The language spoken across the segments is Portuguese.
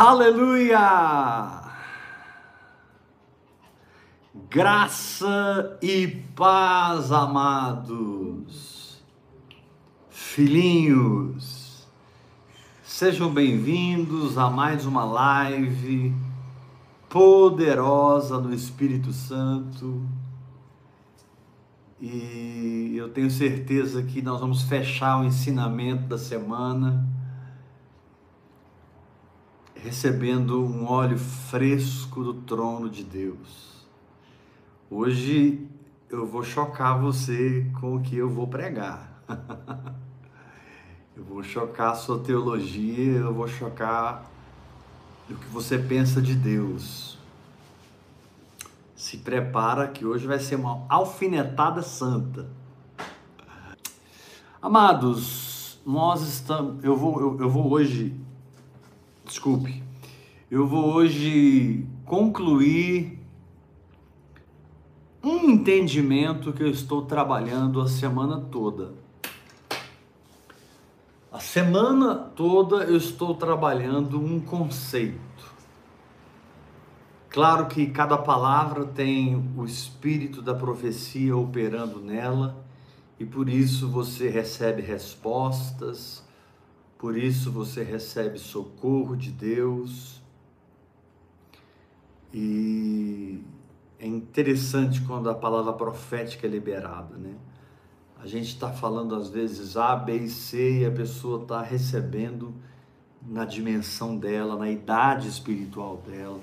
Aleluia! Graça e paz, amados, filhinhos, sejam bem-vindos a mais uma live poderosa no Espírito Santo. E eu tenho certeza que nós vamos fechar o ensinamento da semana recebendo um óleo fresco do trono de Deus. Hoje eu vou chocar você com o que eu vou pregar. eu vou chocar a sua teologia, eu vou chocar o que você pensa de Deus. Se prepara que hoje vai ser uma alfinetada santa. Amados, nós estamos. Eu vou, eu, eu vou hoje desculpe, eu vou hoje concluir um entendimento que eu estou trabalhando a semana toda. A semana toda eu estou trabalhando um conceito. Claro que cada palavra tem o espírito da profecia operando nela, e por isso você recebe respostas, por isso você recebe socorro de Deus. E é interessante quando a palavra profética é liberada, né? A gente está falando às vezes A, B e C e a pessoa está recebendo na dimensão dela, na idade espiritual dela.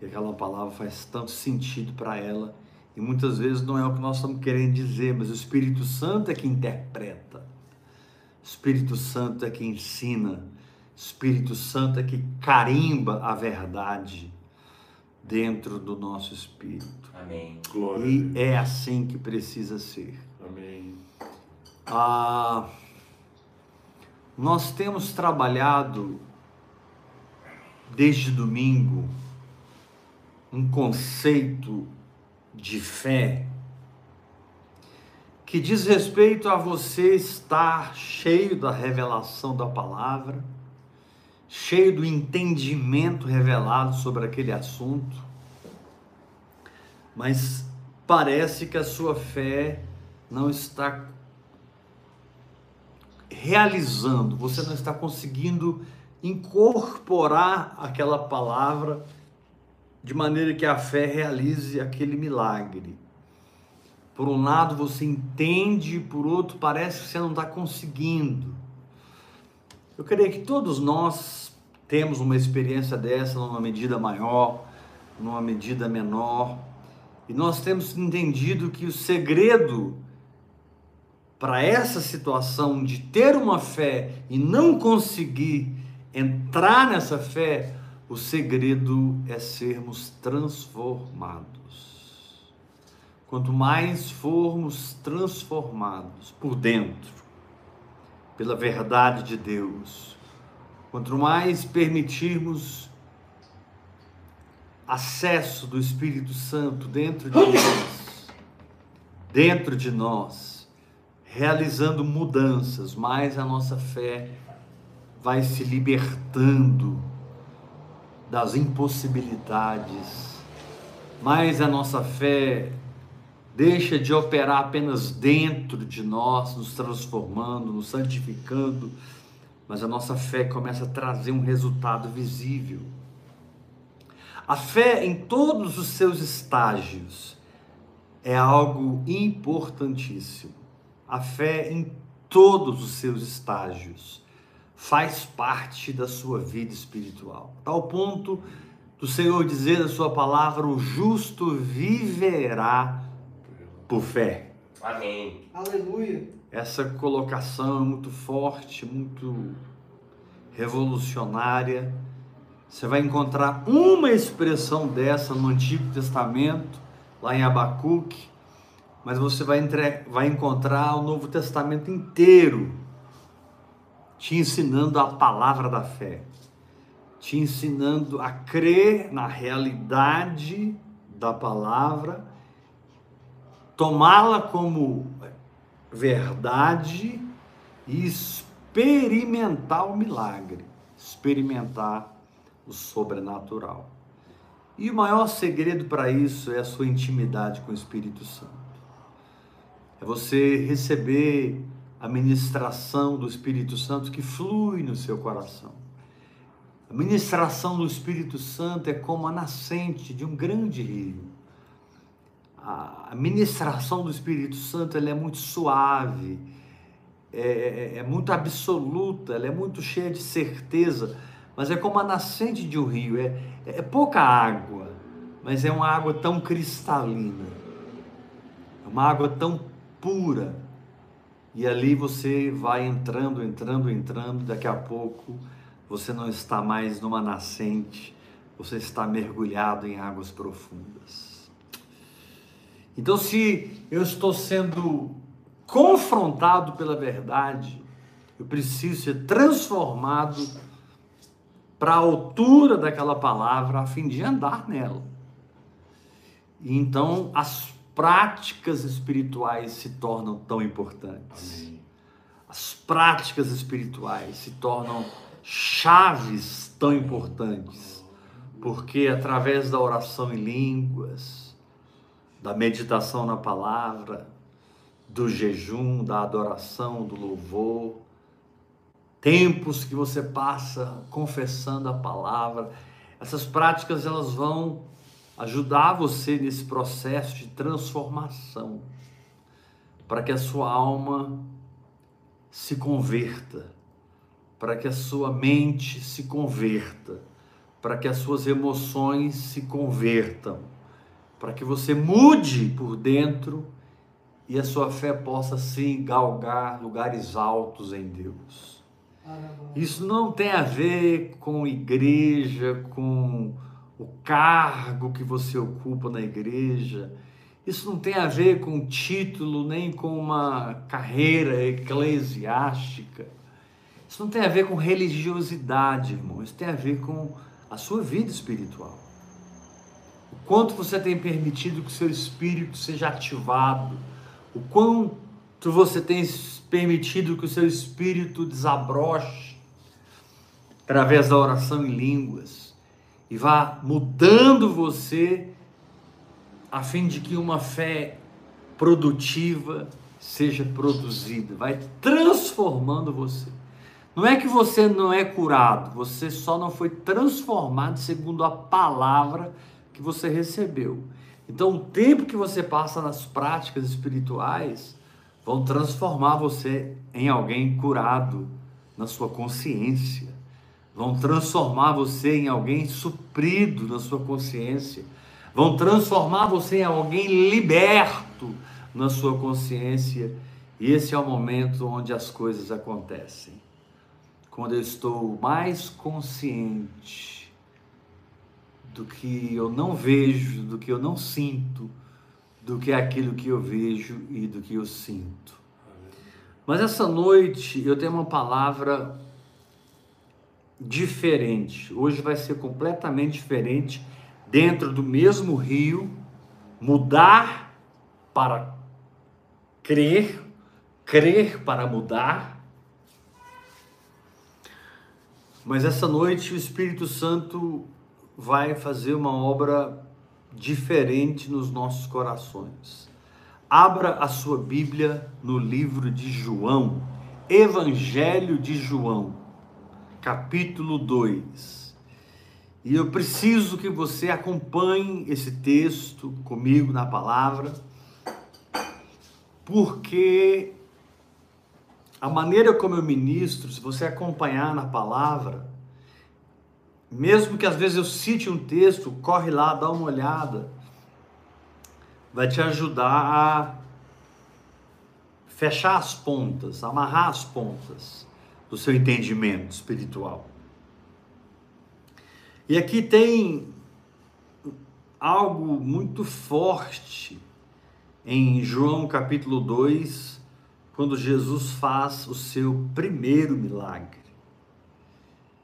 E aquela palavra faz tanto sentido para ela. E muitas vezes não é o que nós estamos querendo dizer, mas o Espírito Santo é que interpreta. Espírito Santo é que ensina, Espírito Santo é que carimba a verdade dentro do nosso espírito. Amém. Glória e é assim que precisa ser. Amém. Ah, nós temos trabalhado desde domingo um conceito de fé que diz respeito a você estar cheio da revelação da palavra, cheio do entendimento revelado sobre aquele assunto, mas parece que a sua fé não está realizando, você não está conseguindo incorporar aquela palavra de maneira que a fé realize aquele milagre. Por um lado você entende, por outro parece que você não está conseguindo. Eu creio que todos nós temos uma experiência dessa numa medida maior, numa medida menor, e nós temos entendido que o segredo para essa situação de ter uma fé e não conseguir entrar nessa fé, o segredo é sermos transformados. Quanto mais formos transformados por dentro, pela verdade de Deus, quanto mais permitirmos acesso do Espírito Santo dentro de nós, dentro de nós, realizando mudanças, mais a nossa fé vai se libertando das impossibilidades, mais a nossa fé deixa de operar apenas dentro de nós, nos transformando, nos santificando, mas a nossa fé começa a trazer um resultado visível. A fé em todos os seus estágios é algo importantíssimo. A fé em todos os seus estágios faz parte da sua vida espiritual. Tal ponto do Senhor dizer na sua palavra: o justo viverá por fé. Amém. Aleluia. Essa colocação é muito forte, muito revolucionária. Você vai encontrar uma expressão dessa no Antigo Testamento, lá em Abacuque, mas você vai, entre... vai encontrar o Novo Testamento inteiro te ensinando a palavra da fé, te ensinando a crer na realidade da palavra tomá-la como verdade e experimentar o milagre, experimentar o sobrenatural. E o maior segredo para isso é a sua intimidade com o Espírito Santo. É você receber a ministração do Espírito Santo que flui no seu coração. A ministração do Espírito Santo é como a nascente de um grande rio. A ministração do Espírito Santo ela é muito suave, é, é, é muito absoluta, ela é muito cheia de certeza, mas é como a nascente de um rio. É, é pouca água, mas é uma água tão cristalina, é uma água tão pura. E ali você vai entrando, entrando, entrando, daqui a pouco você não está mais numa nascente, você está mergulhado em águas profundas. Então, se eu estou sendo confrontado pela verdade, eu preciso ser transformado para a altura daquela palavra a fim de andar nela. E então as práticas espirituais se tornam tão importantes. Amém. As práticas espirituais se tornam chaves tão importantes, porque através da oração em línguas, da meditação na palavra, do jejum, da adoração, do louvor, tempos que você passa confessando a palavra, essas práticas elas vão ajudar você nesse processo de transformação, para que a sua alma se converta, para que a sua mente se converta, para que as suas emoções se convertam, para que você mude por dentro e a sua fé possa se galgar lugares altos em Deus. Isso não tem a ver com igreja, com o cargo que você ocupa na igreja. Isso não tem a ver com título nem com uma carreira eclesiástica. Isso não tem a ver com religiosidade, irmão. Isso tem a ver com a sua vida espiritual. Quanto você tem permitido que o seu espírito seja ativado. O quanto você tem permitido que o seu espírito desabroche através da oração em línguas e vá mudando você a fim de que uma fé produtiva seja produzida, vai transformando você. Não é que você não é curado, você só não foi transformado segundo a palavra que você recebeu. Então, o tempo que você passa nas práticas espirituais vão transformar você em alguém curado na sua consciência, vão transformar você em alguém suprido na sua consciência, vão transformar você em alguém liberto na sua consciência. E esse é o momento onde as coisas acontecem. Quando eu estou mais consciente do que eu não vejo, do que eu não sinto, do que aquilo que eu vejo e do que eu sinto. Mas essa noite eu tenho uma palavra diferente. Hoje vai ser completamente diferente dentro do mesmo rio, mudar para crer, crer para mudar. Mas essa noite o Espírito Santo vai fazer uma obra diferente nos nossos corações. Abra a sua Bíblia no livro de João, Evangelho de João, capítulo 2. E eu preciso que você acompanhe esse texto comigo na palavra, porque a maneira como eu ministro, se você acompanhar na palavra, mesmo que às vezes eu cite um texto, corre lá, dá uma olhada. Vai te ajudar a fechar as pontas, amarrar as pontas do seu entendimento espiritual. E aqui tem algo muito forte em João capítulo 2, quando Jesus faz o seu primeiro milagre.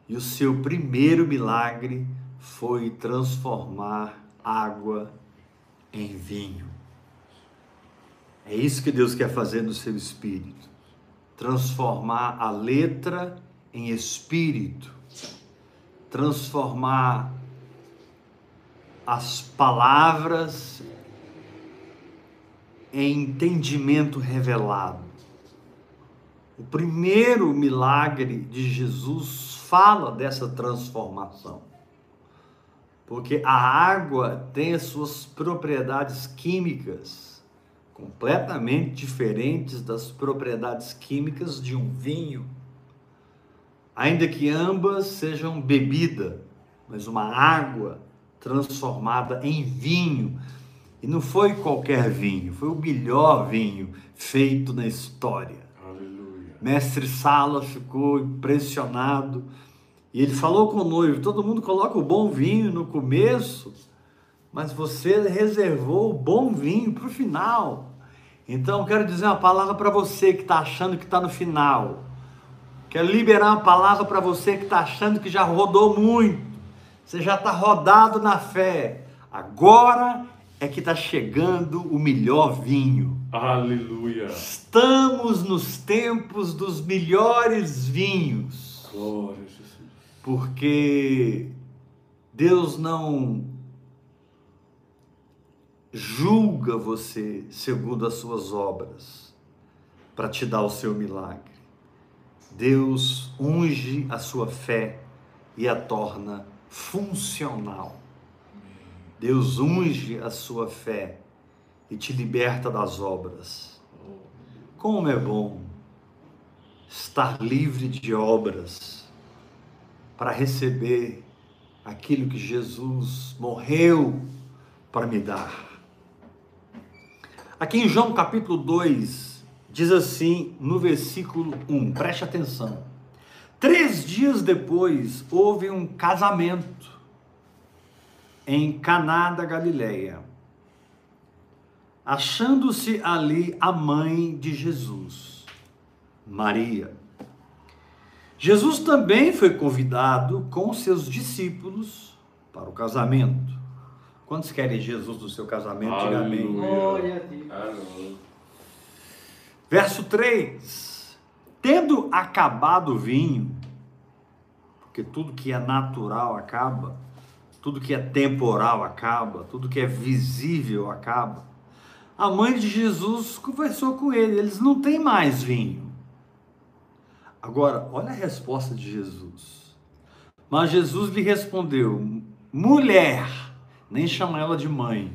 E o seu primeiro milagre foi transformar água em vinho. É isso que Deus quer fazer no seu espírito. Transformar a letra em espírito. transformar as palavras em entendimento revelado. O primeiro milagre de Jesus fala dessa transformação. Porque a água tem as suas propriedades químicas completamente diferentes das propriedades químicas de um vinho. Ainda que ambas sejam bebida, mas uma água transformada em vinho. E não foi qualquer vinho, foi o melhor vinho feito na história. Mestre Sala ficou impressionado e ele falou com o noivo: todo mundo coloca o bom vinho no começo, mas você reservou o bom vinho para o final. Então, eu quero dizer uma palavra para você que está achando que está no final. Quero liberar uma palavra para você que está achando que já rodou muito. Você já está rodado na fé. Agora é que está chegando o melhor vinho. Aleluia. Estamos nos tempos dos melhores vinhos. Glória a Jesus. Porque Deus não julga você segundo as suas obras para te dar o seu milagre. Deus unge a sua fé e a torna funcional. Deus unge a sua fé e te liberta das obras. Como é bom estar livre de obras para receber aquilo que Jesus morreu para me dar. Aqui em João capítulo 2, diz assim no versículo 1, preste atenção. Três dias depois houve um casamento em Caná da Galileia, achando-se ali a mãe de Jesus, Maria. Jesus também foi convidado com seus discípulos para o casamento. Quantos querem Jesus no seu casamento? Diga amém. Glória a Deus. Verso 3: Tendo acabado o vinho, porque tudo que é natural acaba, tudo que é temporal acaba, tudo que é visível acaba. A mãe de Jesus conversou com ele, eles não têm mais vinho. Agora, olha a resposta de Jesus. Mas Jesus lhe respondeu: mulher, nem chama ela de mãe.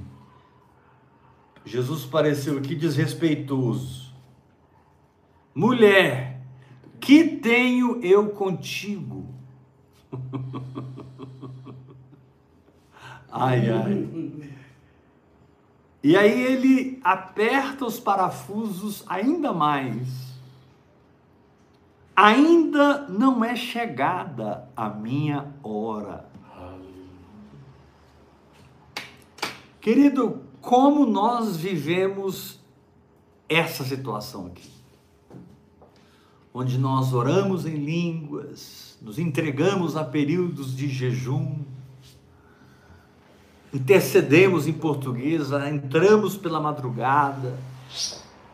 Jesus pareceu aqui desrespeitoso. Mulher, que tenho eu contigo? Ai, ai. E aí ele aperta os parafusos ainda mais. Ainda não é chegada a minha hora. Querido, como nós vivemos essa situação aqui? Onde nós oramos em línguas, nos entregamos a períodos de jejum, intercedemos em português, entramos pela madrugada,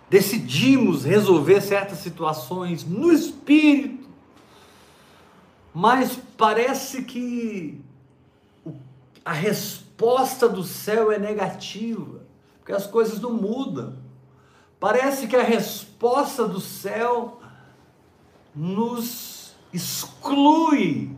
decidimos resolver certas situações no espírito, mas parece que a resposta do céu é negativa, porque as coisas não mudam. Parece que a resposta do céu nos exclui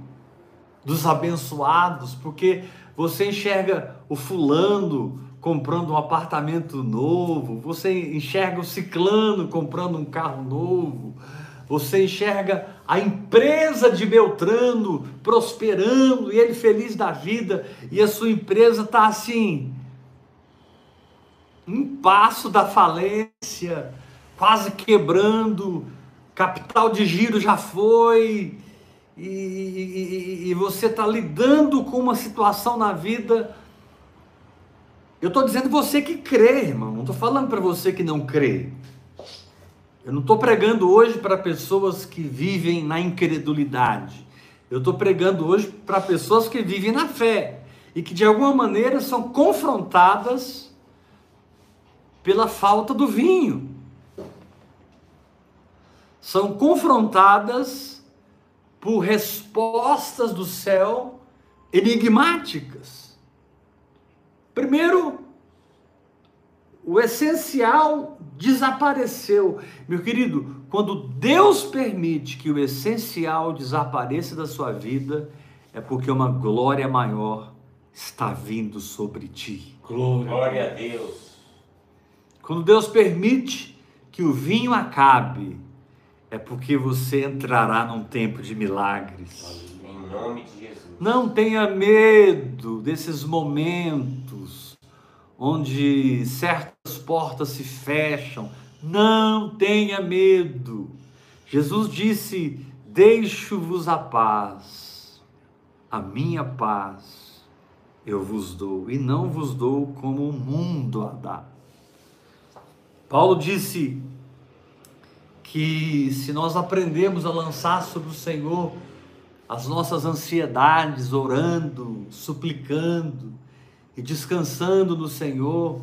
dos abençoados, porque você enxerga o fulano comprando um apartamento novo, você enxerga o ciclano comprando um carro novo, você enxerga a empresa de Beltrano prosperando e ele feliz da vida, e a sua empresa está assim, um passo da falência, quase quebrando, capital de giro já foi, e, e, você está lidando com uma situação na vida. Eu estou dizendo você que crê, irmão. Não estou falando para você que não crê. Eu não estou pregando hoje para pessoas que vivem na incredulidade. Eu estou pregando hoje para pessoas que vivem na fé e que de alguma maneira são confrontadas pela falta do vinho. São confrontadas por respostas do céu enigmáticas. Primeiro, o essencial desapareceu. Meu querido, quando Deus permite que o essencial desapareça da sua vida, é porque uma glória maior está vindo sobre ti. Glória, Glória a Deus. Quando Deus permite que o vinho acabe, é porque você entrará num tempo de milagres. Em nome de Jesus. Não tenha medo desses momentos onde certas portas se fecham. Não tenha medo. Jesus disse: Deixo-vos a paz, a minha paz eu vos dou, e não vos dou como o mundo a dá. Paulo disse que se nós aprendemos a lançar sobre o Senhor as nossas ansiedades, orando, suplicando e descansando no Senhor,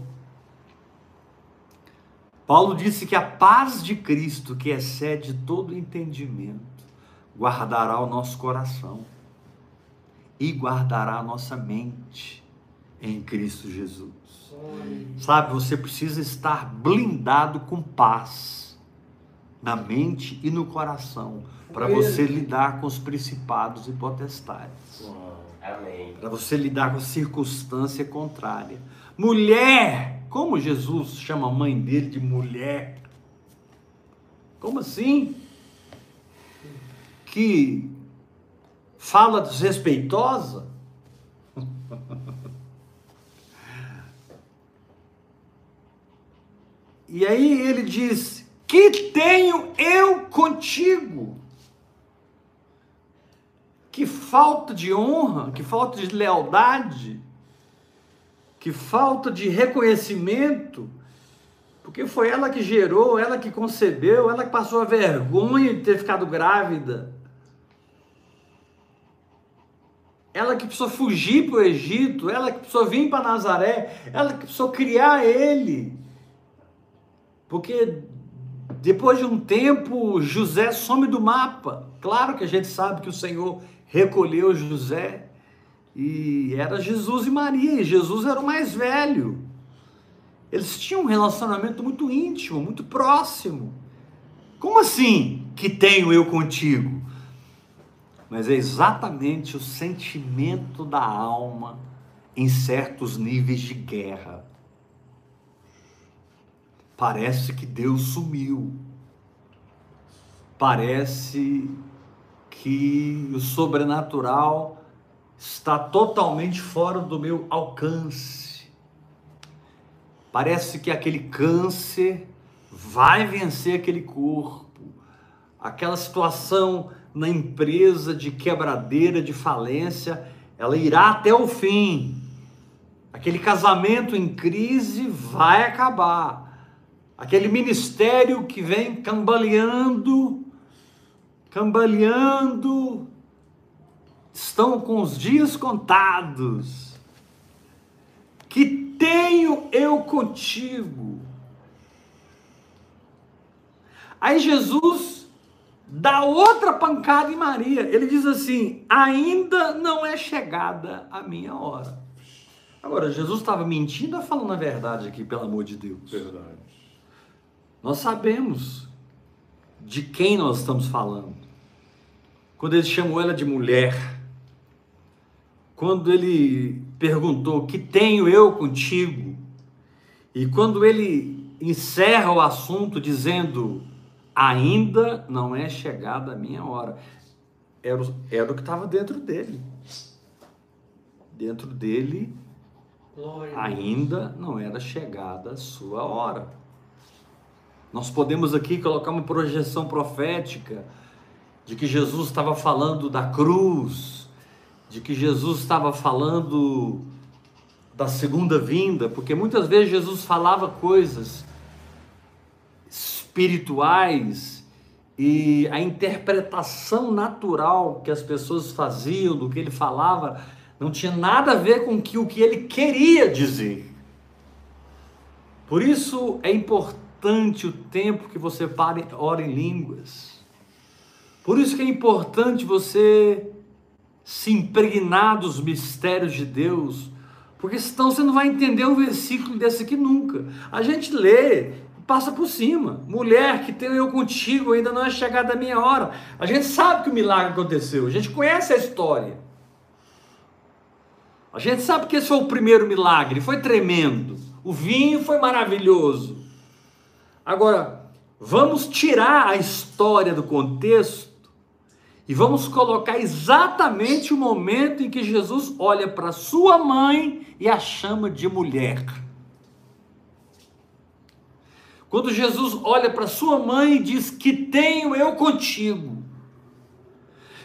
Paulo disse que a paz de Cristo, que excede todo entendimento, guardará o nosso coração e guardará a nossa mente em Cristo Jesus. Sabe, você precisa estar blindado com paz na mente e no coração para você lidar com os principados e potestades, para você lidar com a circunstância contrária. Mulher, como Jesus chama a mãe dele de mulher? Como assim? Que fala desrespeitosa? E aí ele diz: Que tenho eu contigo? Que falta de honra, que falta de lealdade, que falta de reconhecimento, porque foi ela que gerou, ela que concebeu, ela que passou a vergonha de ter ficado grávida. Ela que precisou fugir para o Egito, ela que precisou vir para Nazaré, ela que precisou criar ele. Porque depois de um tempo, José some do mapa. Claro que a gente sabe que o Senhor recolheu José e era Jesus e Maria, e Jesus era o mais velho. Eles tinham um relacionamento muito íntimo, muito próximo. Como assim que tenho eu contigo? Mas é exatamente o sentimento da alma em certos níveis de guerra. Parece que Deus sumiu. Parece que o sobrenatural está totalmente fora do meu alcance. Parece que aquele câncer vai vencer aquele corpo. Aquela situação na empresa de quebradeira, de falência, ela irá até o fim. Aquele casamento em crise vai acabar. Aquele ministério que vem cambaleando, cambaleando, estão com os dias contados. Que tenho eu contigo. Aí Jesus dá outra pancada em Maria. Ele diz assim: ainda não é chegada a minha hora. Agora, Jesus estava mentindo ou falando a verdade aqui, pelo amor de Deus? Verdade. Nós sabemos de quem nós estamos falando. Quando ele chamou ela de mulher, quando ele perguntou: Que tenho eu contigo? E quando ele encerra o assunto dizendo: Ainda não é chegada a minha hora. Era, o- era o que estava dentro dele. Dentro dele Glória. ainda não era chegada a sua hora. Nós podemos aqui colocar uma projeção profética de que Jesus estava falando da cruz, de que Jesus estava falando da segunda vinda, porque muitas vezes Jesus falava coisas espirituais e a interpretação natural que as pessoas faziam do que ele falava não tinha nada a ver com o que ele queria dizer. Por isso é importante o tempo que você pare, ora em línguas. Por isso que é importante você se impregnar dos mistérios de Deus, porque senão você não vai entender um versículo desse aqui nunca. A gente lê, passa por cima. Mulher que tem eu contigo, ainda não é chegada a minha hora. A gente sabe que o milagre aconteceu, a gente conhece a história. A gente sabe que esse foi o primeiro milagre, foi tremendo. O vinho foi maravilhoso. Agora, vamos tirar a história do contexto e vamos colocar exatamente o momento em que Jesus olha para sua mãe e a chama de mulher. Quando Jesus olha para sua mãe e diz: Que tenho eu contigo.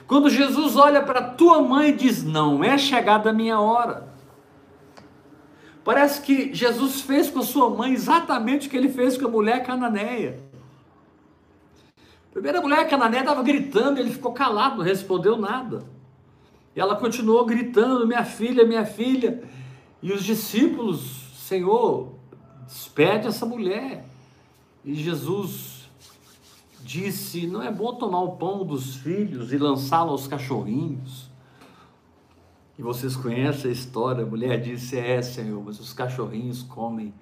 Quando Jesus olha para tua mãe e diz: Não é chegada a minha hora. Parece que Jesus fez com a sua mãe exatamente o que ele fez com a mulher cananeia. A primeira mulher cananeia estava gritando, ele ficou calado, não respondeu nada. E ela continuou gritando: Minha filha, minha filha. E os discípulos, Senhor, despede essa mulher. E Jesus disse: Não é bom tomar o pão dos filhos e lançá-lo aos cachorrinhos. E vocês conhecem a história. A mulher disse: É, Senhor, mas os cachorrinhos comem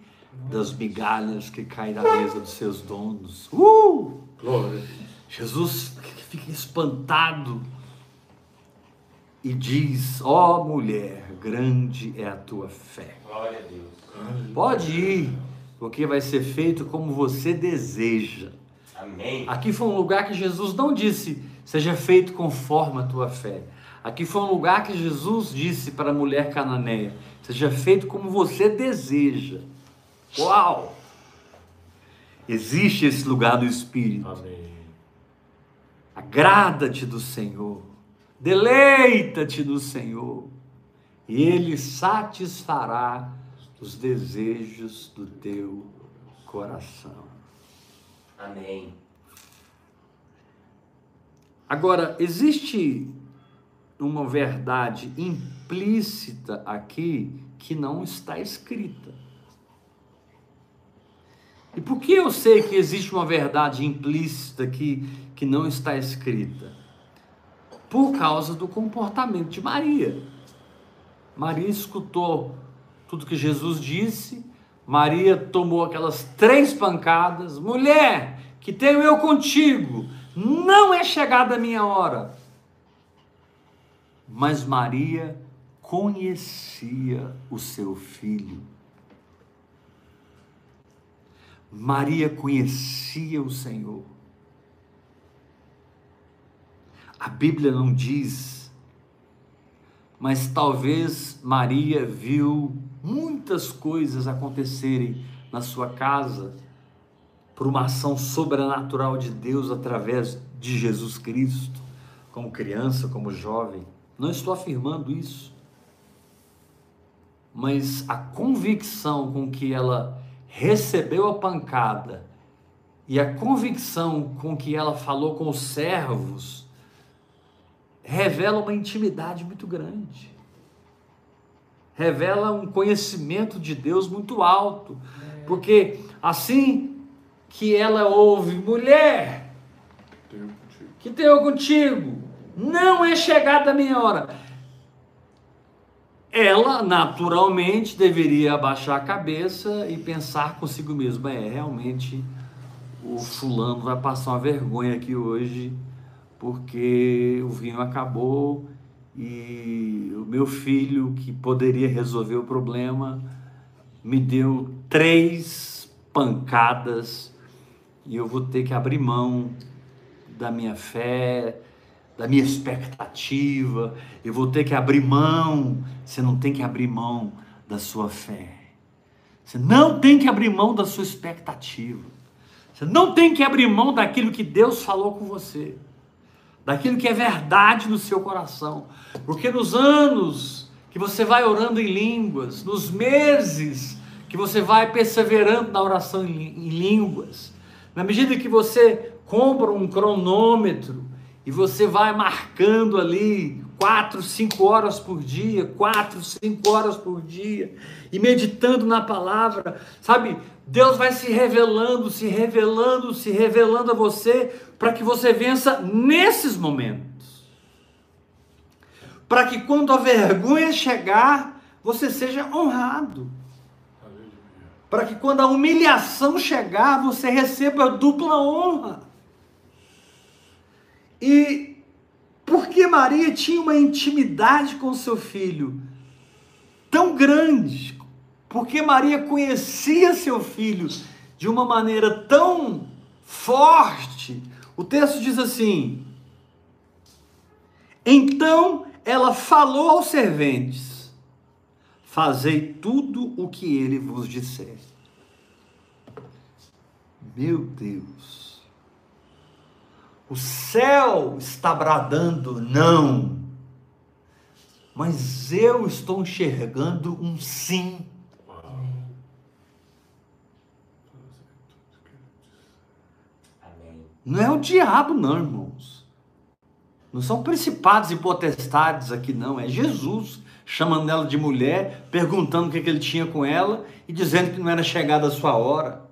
das migalhas que caem da mesa dos seus donos. Uh! Glória. Jesus fica espantado e diz: Ó oh, mulher, grande é a tua fé. Glória a Deus. Pode ir, porque vai ser feito como você deseja. Amém. Aqui foi um lugar que Jesus não disse: seja feito conforme a tua fé. Aqui foi um lugar que Jesus disse para a mulher cananeia: seja feito como você deseja. Uau! Existe esse lugar do Espírito. Amém. Agrada-te do Senhor, deleita-te do Senhor, e Ele satisfará os desejos do teu coração. Amém. Agora, existe uma verdade implícita aqui que não está escrita. E por que eu sei que existe uma verdade implícita aqui que não está escrita? Por causa do comportamento de Maria. Maria escutou tudo que Jesus disse, Maria tomou aquelas três pancadas, mulher, que tenho eu contigo, não é chegada a minha hora. Mas Maria conhecia o seu filho. Maria conhecia o Senhor. A Bíblia não diz, mas talvez Maria viu muitas coisas acontecerem na sua casa por uma ação sobrenatural de Deus através de Jesus Cristo, como criança, como jovem. Não estou afirmando isso. Mas a convicção com que ela recebeu a pancada e a convicção com que ela falou com os servos revela uma intimidade muito grande. Revela um conhecimento de Deus muito alto. Porque assim que ela ouve, mulher, Tenho contigo. que tenho contigo, não é chegada a minha hora. Ela, naturalmente, deveria abaixar a cabeça e pensar consigo mesma: é, realmente, o fulano vai passar uma vergonha aqui hoje, porque o vinho acabou e o meu filho, que poderia resolver o problema, me deu três pancadas e eu vou ter que abrir mão da minha fé, da minha expectativa, eu vou ter que abrir mão. Você não tem que abrir mão da sua fé. Você não tem que abrir mão da sua expectativa. Você não tem que abrir mão daquilo que Deus falou com você, daquilo que é verdade no seu coração. Porque nos anos que você vai orando em línguas, nos meses que você vai perseverando na oração em línguas, na medida que você compra um cronômetro e você vai marcando ali quatro, cinco horas por dia, quatro, cinco horas por dia, e meditando na palavra, sabe? Deus vai se revelando, se revelando, se revelando a você, para que você vença nesses momentos. para que quando a vergonha chegar, você seja honrado. Para que quando a humilhação chegar, você receba dupla honra. E porque Maria tinha uma intimidade com seu filho tão grande, porque Maria conhecia seu filho de uma maneira tão forte, o texto diz assim: Então ela falou aos serventes: Fazei tudo o que ele vos disser. Meu Deus. O céu está bradando não. Mas eu estou enxergando um sim. Não é o diabo, não, irmãos. Não são principados e potestades aqui, não. É Jesus chamando ela de mulher, perguntando o que, que ele tinha com ela e dizendo que não era chegada a sua hora.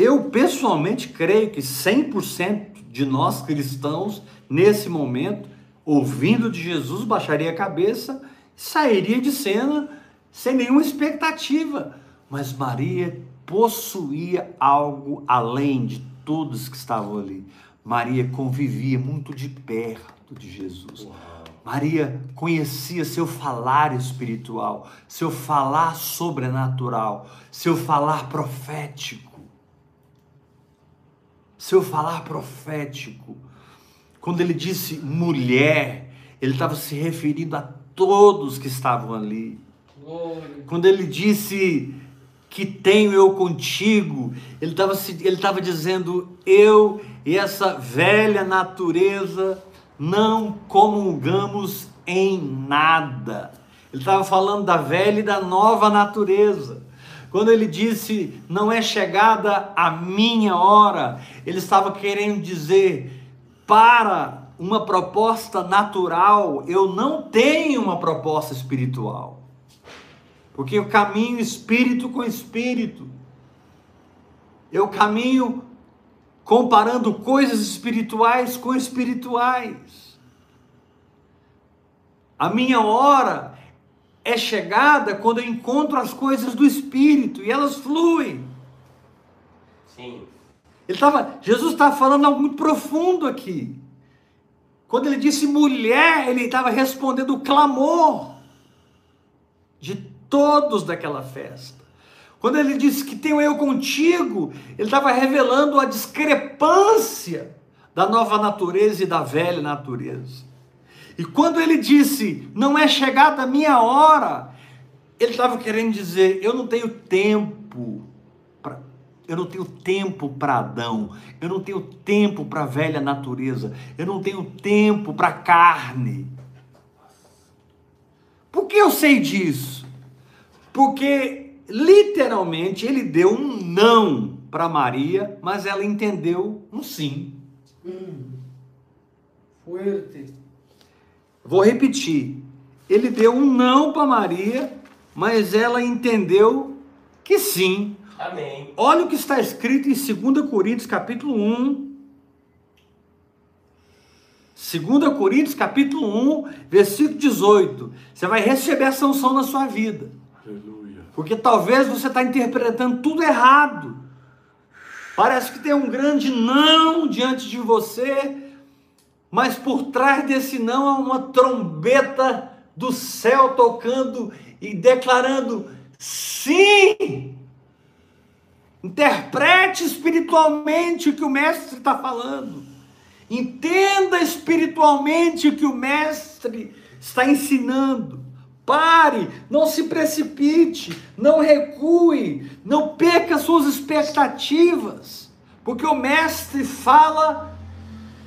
Eu pessoalmente creio que 100% de nós cristãos, nesse momento, ouvindo de Jesus, baixaria a cabeça sairia de cena sem nenhuma expectativa. Mas Maria possuía algo além de todos que estavam ali. Maria convivia muito de perto de Jesus. Uau. Maria conhecia seu falar espiritual, seu falar sobrenatural, seu falar profético. Seu falar profético. Quando ele disse mulher, ele estava se referindo a todos que estavam ali. Quando ele disse que tenho eu contigo. Ele estava ele estava dizendo eu e essa velha natureza não comungamos em nada. Ele estava falando da velha e da nova natureza. Quando ele disse não é chegada a minha hora, ele estava querendo dizer para uma proposta natural, eu não tenho uma proposta espiritual. Porque eu caminho espírito com espírito. Eu caminho comparando coisas espirituais com espirituais. A minha hora é chegada quando eu encontro as coisas do espírito e elas fluem. Sim. Ele tava, Jesus estava falando algo muito profundo aqui. Quando ele disse mulher, ele estava respondendo o clamor de todos daquela festa. Quando ele disse que tenho eu contigo, ele estava revelando a discrepância da nova natureza e da velha natureza. E quando ele disse, não é chegada a minha hora, ele estava querendo dizer, eu não tenho tempo pra, eu não tenho tempo para Adão, eu não tenho tempo para a velha natureza, eu não tenho tempo para a carne. Por que eu sei disso? Porque literalmente ele deu um não para Maria, mas ela entendeu um sim. Hum, Vou repetir. Ele deu um não para Maria, mas ela entendeu que sim. Amém. Olha o que está escrito em 2 Coríntios capítulo 1. 2 Coríntios capítulo 1, versículo 18. Você vai receber essa unção na sua vida. Porque talvez você está interpretando tudo errado. Parece que tem um grande não diante de você, mas por trás desse não há uma trombeta do céu tocando e declarando sim. Interprete espiritualmente o que o mestre está falando. Entenda espiritualmente o que o mestre está ensinando. Pare, não se precipite, não recue, não perca suas expectativas, porque o mestre fala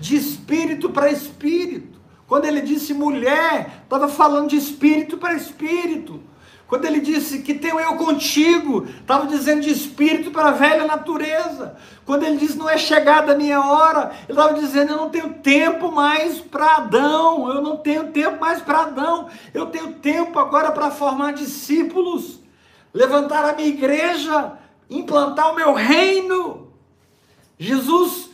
de espírito para espírito. Quando ele disse mulher, estava falando de espírito para espírito. Quando ele disse que tenho eu contigo, estava dizendo de espírito para a velha natureza. Quando ele disse não é chegada a minha hora, ele estava dizendo eu não tenho tempo mais para Adão, eu não tenho tempo mais para Adão, eu tenho tempo agora para formar discípulos, levantar a minha igreja, implantar o meu reino. Jesus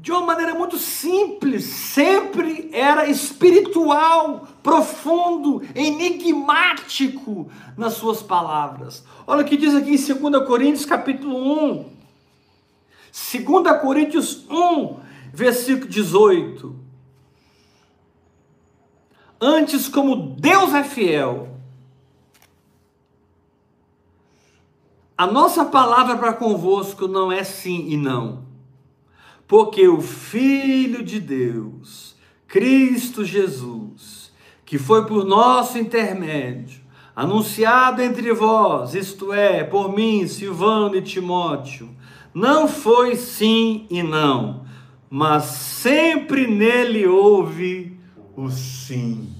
de uma maneira muito simples, sempre era espiritual, profundo, enigmático nas suas palavras. Olha o que diz aqui em 2 Coríntios capítulo 1. 2 Coríntios 1, versículo 18. Antes, como Deus é fiel, a nossa palavra para convosco não é sim e não porque o Filho de Deus, Cristo Jesus, que foi por nosso intermédio, anunciado entre vós, isto é, por mim, Silvano e Timóteo, não foi sim e não, mas sempre nele houve o sim.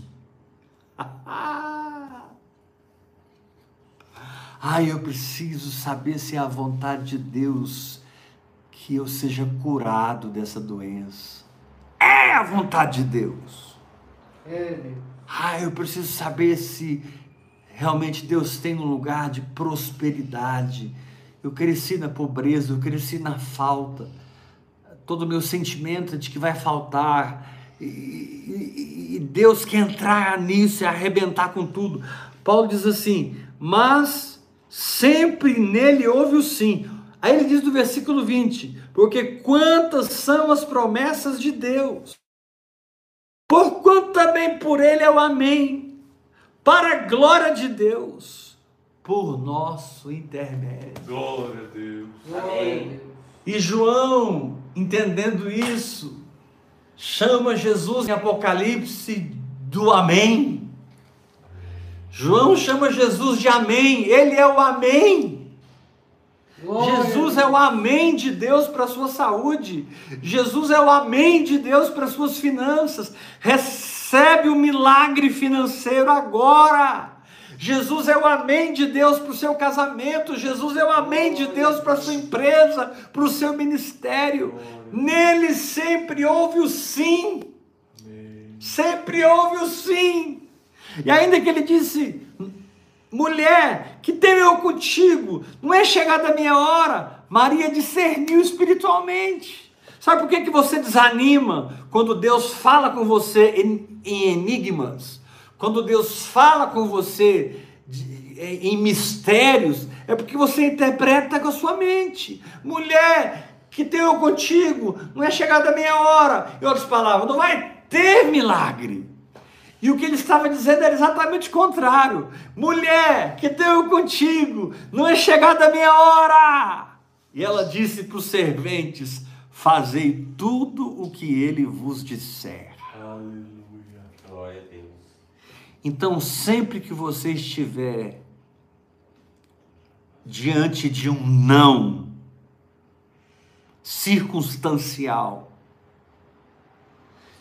Ai, eu preciso saber se é a vontade de Deus que eu seja curado dessa doença. É a vontade de Deus. É. Ah, eu preciso saber se realmente Deus tem um lugar de prosperidade. Eu cresci na pobreza, eu cresci na falta. Todo o meu sentimento é de que vai faltar. E, e, e Deus quer entrar nisso e arrebentar com tudo. Paulo diz assim: mas sempre nele houve o sim. Aí ele diz no versículo 20: porque quantas são as promessas de Deus, porquanto também por Ele é o Amém, para a glória de Deus, por nosso intermédio. Glória a Deus. Amém. E João, entendendo isso, chama Jesus em Apocalipse do Amém. João chama Jesus de Amém, ele é o Amém. Jesus é o amém de Deus para a sua saúde. Jesus é o amém de Deus para as suas finanças. Recebe o milagre financeiro agora. Jesus é o amém de Deus para o seu casamento. Jesus é o amém de Deus para a sua empresa, para o seu ministério. Nele sempre houve o sim. Sempre houve o sim. E ainda que ele disse: mulher, que tenho eu contigo? Não é chegada a minha hora. Maria discerniu espiritualmente. Sabe por que, que você desanima quando Deus fala com você em, em enigmas? Quando Deus fala com você de, em mistérios, é porque você interpreta com a sua mente. Mulher, que tenho contigo, não é chegada a minha hora. Em outras palavras, não vai ter milagre. E o que ele estava dizendo era exatamente o contrário. Mulher, que tenho contigo, não é chegada a minha hora. E ela disse para os serventes: Fazei tudo o que ele vos disser. Aleluia. Glória a Deus. Então, sempre que você estiver diante de um não circunstancial,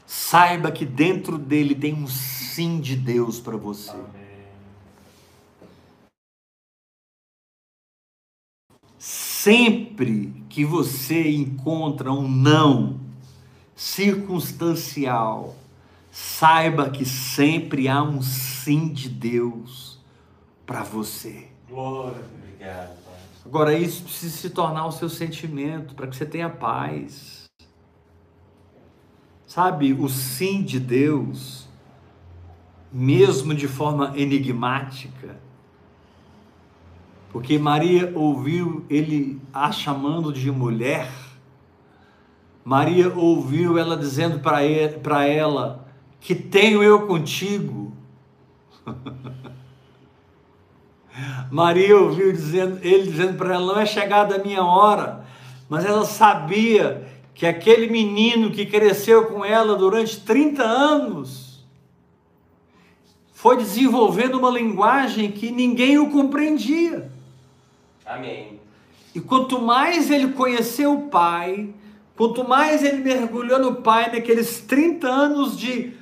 saiba que dentro dele tem um sim de Deus para você. Sempre que você encontra um não circunstancial, saiba que sempre há um sim de Deus para você. Glória, obrigado. Agora isso precisa se tornar o seu sentimento para que você tenha paz. Sabe, o sim de Deus, mesmo de forma enigmática, porque Maria ouviu ele a chamando de mulher, Maria ouviu ela dizendo para ela: Que tenho eu contigo? Maria ouviu dizendo, ele dizendo para ela: Não é chegada a minha hora, mas ela sabia que aquele menino que cresceu com ela durante 30 anos foi desenvolvendo uma linguagem que ninguém o compreendia. Amém. E quanto mais ele conheceu o Pai, quanto mais ele mergulhou no Pai naqueles 30 anos de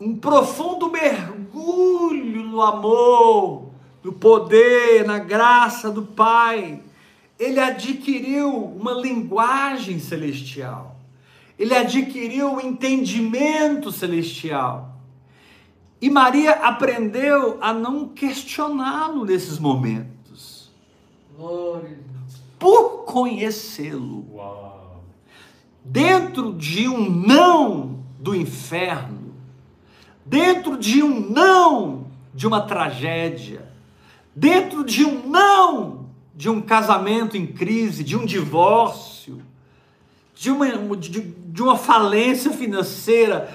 um profundo mergulho no amor, no poder, na graça do Pai, ele adquiriu uma linguagem celestial, ele adquiriu um entendimento celestial. E Maria aprendeu a não questioná-lo nesses momentos, por conhecê-lo. dentro de um não do inferno, dentro de um não de uma tragédia, dentro de um não de um casamento em crise, de um divórcio, de uma, de, de uma falência financeira,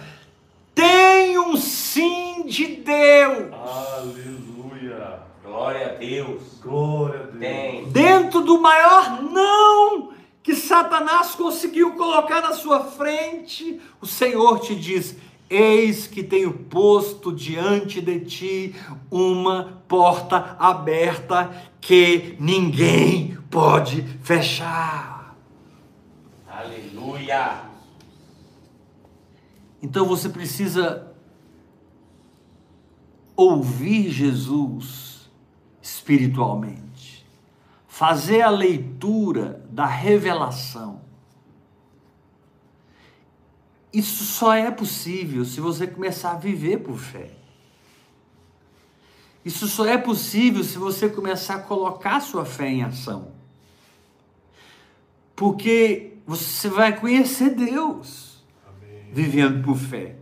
tem um sim de Deus. Aleluia. Glória a Deus. Glória a Deus. Tem. Dentro do maior não que Satanás conseguiu colocar na sua frente, o Senhor te diz: Eis que tenho posto diante de ti uma porta aberta que ninguém pode fechar. Aleluia. Então você precisa ouvir Jesus espiritualmente, fazer a leitura da revelação. Isso só é possível se você começar a viver por fé. Isso só é possível se você começar a colocar sua fé em ação. Porque você vai conhecer Deus vivendo por fé.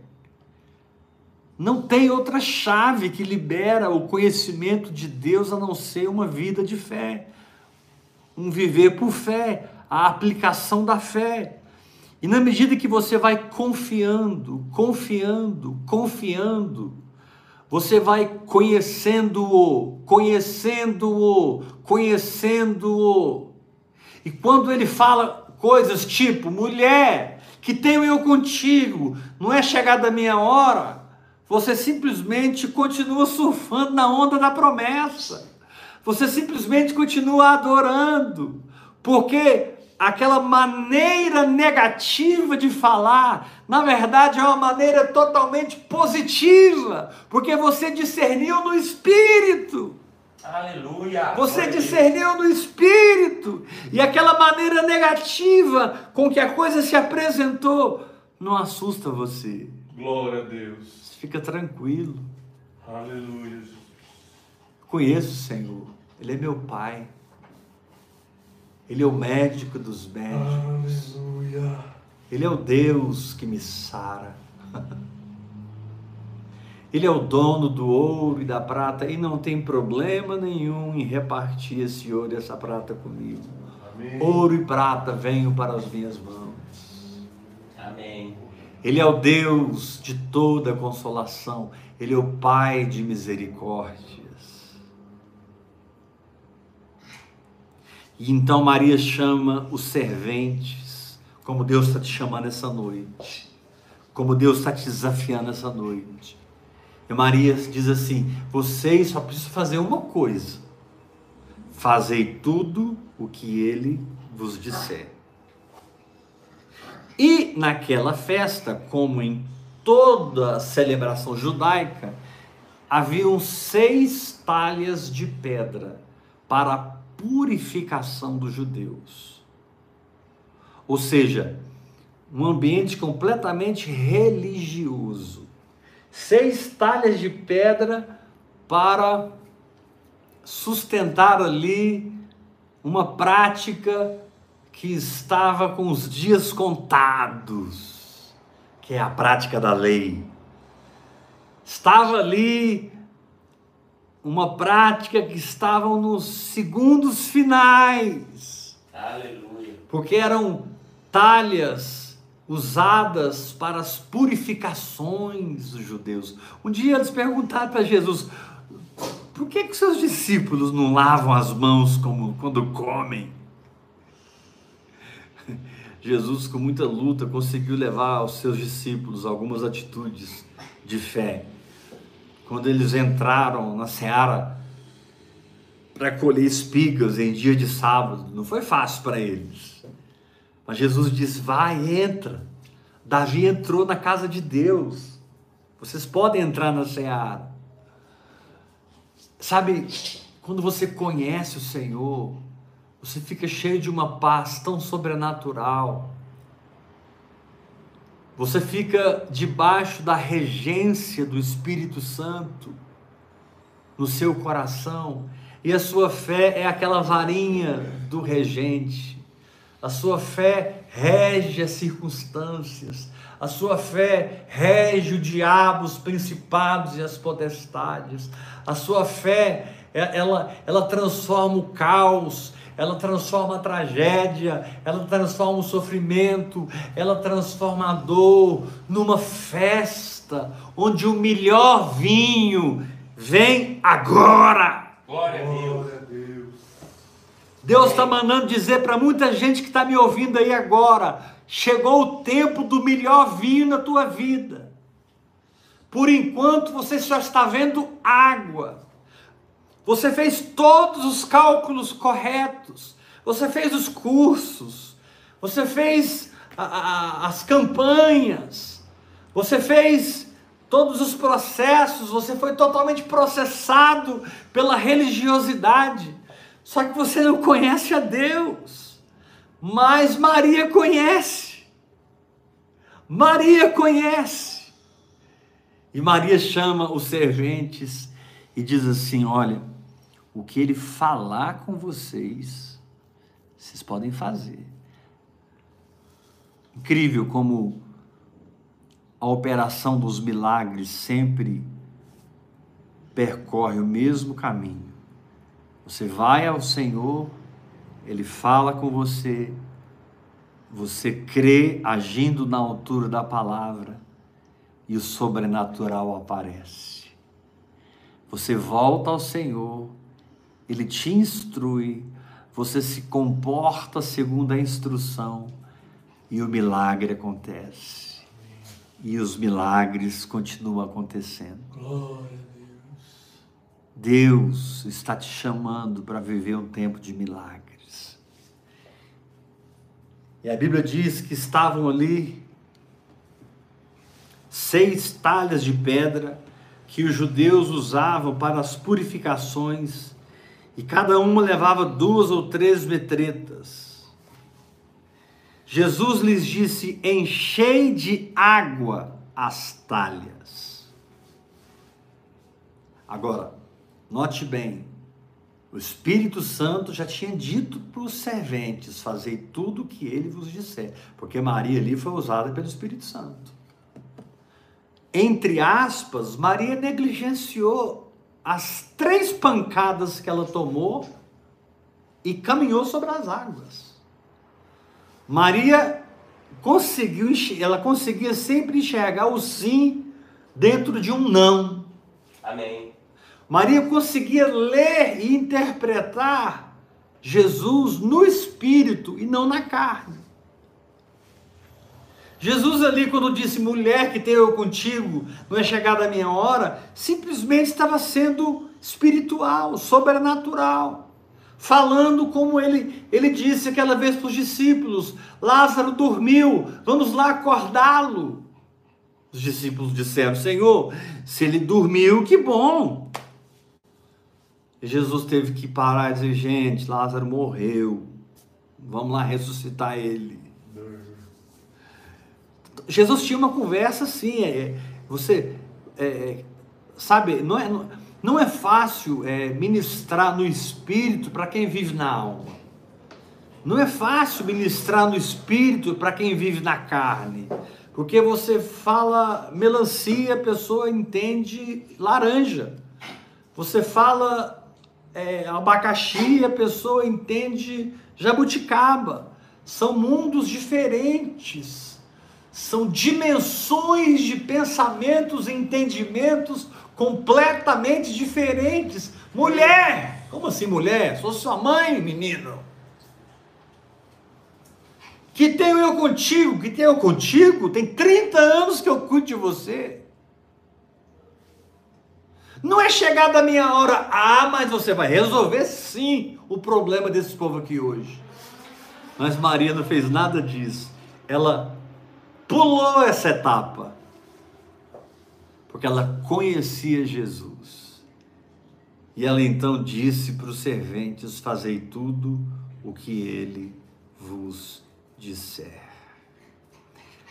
Não tem outra chave que libera o conhecimento de Deus a não ser uma vida de fé. Um viver por fé, a aplicação da fé. E na medida que você vai confiando, confiando, confiando, você vai conhecendo-o, conhecendo-o, conhecendo-o. E quando ele fala coisas tipo, mulher, que tenho eu contigo, não é chegada a minha hora, você simplesmente continua surfando na onda da promessa. Você simplesmente continua adorando. Porque aquela maneira negativa de falar, na verdade é uma maneira totalmente positiva, porque você discerniu no espírito. Aleluia. Você discerniu no espírito. E aquela maneira negativa com que a coisa se apresentou não assusta você. Glória a Deus. Fica tranquilo. Aleluia. Conheço o Senhor. Ele é meu Pai. Ele é o médico dos médicos. Aleluia. Ele é o Deus que me sara. Ele é o dono do ouro e da prata e não tem problema nenhum em repartir esse ouro e essa prata comigo. Amém. Ouro e prata venham para as minhas mãos. Amém. Ele é o Deus de toda consolação. Ele é o Pai de misericórdias. E então Maria chama os serventes, como Deus está te chamando essa noite, como Deus está te desafiando essa noite. E Maria diz assim: vocês só precisam fazer uma coisa: fazei tudo o que ele vos disser. E naquela festa, como em toda celebração judaica, haviam seis talhas de pedra para purificação dos judeus. Ou seja, um ambiente completamente religioso. Seis talhas de pedra para sustentar ali uma prática que estava com os dias contados, que é a prática da lei. Estava ali uma prática que estava nos segundos finais, Aleluia. porque eram talhas usadas para as purificações dos judeus. Um dia eles perguntaram para Jesus: por que, que seus discípulos não lavam as mãos como quando comem? Jesus, com muita luta, conseguiu levar aos seus discípulos algumas atitudes de fé. Quando eles entraram na seara para colher espigas em dia de sábado, não foi fácil para eles. Mas Jesus disse: vai, entra. Davi entrou na casa de Deus. Vocês podem entrar na seara. Sabe, quando você conhece o Senhor, você fica cheio de uma paz tão sobrenatural. Você fica debaixo da regência do Espírito Santo no seu coração, e a sua fé é aquela varinha do regente. A sua fé rege as circunstâncias. A sua fé rege o diabo, os principados e as potestades. A sua fé, é, ela, ela transforma o caos, ela transforma a tragédia, ela transforma o sofrimento, ela transforma a dor numa festa, onde o melhor vinho vem agora. Glória a Deus. Glória a Deus. Deus está mandando dizer para muita gente que está me ouvindo aí agora: chegou o tempo do melhor vinho na tua vida. Por enquanto você só está vendo água. Você fez todos os cálculos corretos. Você fez os cursos. Você fez a, a, as campanhas. Você fez todos os processos. Você foi totalmente processado pela religiosidade. Só que você não conhece a Deus. Mas Maria conhece. Maria conhece. E Maria chama os serventes e diz assim: Olha, o que ele falar com vocês, vocês podem fazer. Incrível como a operação dos milagres sempre percorre o mesmo caminho. Você vai ao Senhor, Ele fala com você, você crê agindo na altura da palavra e o sobrenatural aparece. Você volta ao Senhor, Ele te instrui, você se comporta segundo a instrução e o milagre acontece. E os milagres continuam acontecendo. Glória a Deus. Deus está te chamando para viver um tempo de milagres. E a Bíblia diz que estavam ali seis talhas de pedra que os judeus usavam para as purificações, e cada uma levava duas ou três metretas. Jesus lhes disse: Enchei de água as talhas. Agora, Note bem, o Espírito Santo já tinha dito para os serventes: fazei tudo o que ele vos disser, porque Maria ali foi usada pelo Espírito Santo. Entre aspas, Maria negligenciou as três pancadas que ela tomou e caminhou sobre as águas. Maria conseguiu, ela conseguia sempre enxergar o sim dentro de um não. Amém. Maria conseguia ler e interpretar Jesus no espírito e não na carne. Jesus ali, quando disse, mulher que tenho eu contigo, não é chegada a minha hora, simplesmente estava sendo espiritual, sobrenatural. Falando como ele, ele disse aquela vez para os discípulos: Lázaro dormiu, vamos lá acordá-lo. Os discípulos disseram: Senhor, se ele dormiu, que bom. Jesus teve que parar e dizer: gente, Lázaro morreu, vamos lá ressuscitar ele. Jesus tinha uma conversa assim, é, você é, sabe, não é, não é fácil é, ministrar no espírito para quem vive na alma. Não é fácil ministrar no espírito para quem vive na carne. Porque você fala melancia, a pessoa entende laranja. Você fala é, abacaxi, a pessoa entende jabuticaba. São mundos diferentes, são dimensões de pensamentos e entendimentos completamente diferentes. Mulher! Como assim, mulher? Sou sua mãe, menino. Que tenho eu contigo? Que tenho eu contigo? Tem 30 anos que eu cuido de você. Não é chegada a minha hora, ah, mas você vai resolver sim o problema desse povo aqui hoje. Mas Maria não fez nada disso. Ela pulou essa etapa. Porque ela conhecia Jesus. E ela então disse para os serventes: Fazei tudo o que ele vos disser.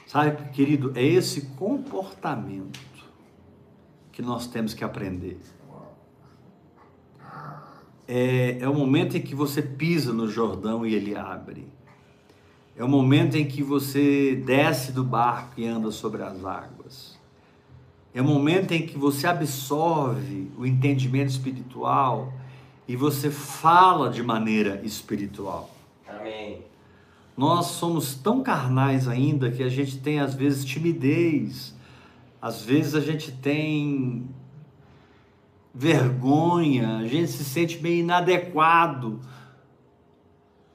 Sabe, querido, é esse comportamento que nós temos que aprender. É, é o momento em que você pisa no Jordão e ele abre. É o momento em que você desce do barco e anda sobre as águas. É o momento em que você absorve o entendimento espiritual e você fala de maneira espiritual. Amém. Nós somos tão carnais ainda que a gente tem às vezes timidez, às vezes a gente tem vergonha, a gente se sente meio inadequado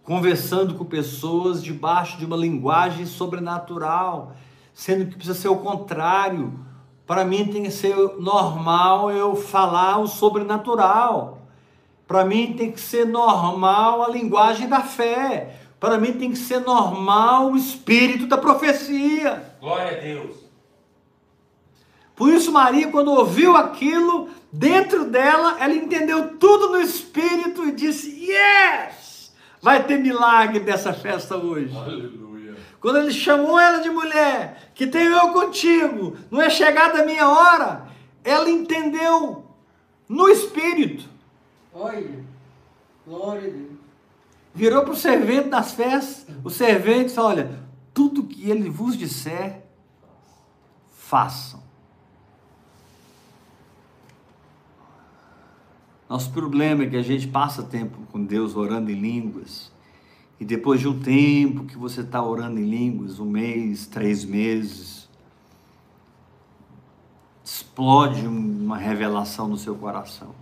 conversando com pessoas debaixo de uma linguagem sobrenatural, sendo que precisa ser o contrário. Para mim tem que ser normal eu falar o sobrenatural. Para mim tem que ser normal a linguagem da fé. Para mim tem que ser normal o espírito da profecia. Glória a Deus. Por isso, Maria, quando ouviu aquilo, dentro dela, ela entendeu tudo no espírito e disse: Yes! Vai ter milagre dessa festa hoje. Aleluia. Quando ele chamou ela de mulher, que tenho eu contigo, não é chegada a minha hora, ela entendeu no espírito. Olha, glória a Deus. Virou para o servente das festas. O servente disse: Olha, tudo que ele vos disser, façam. Nosso problema é que a gente passa tempo com Deus orando em línguas. E depois de um tempo que você está orando em línguas, um mês, três meses, explode uma revelação no seu coração.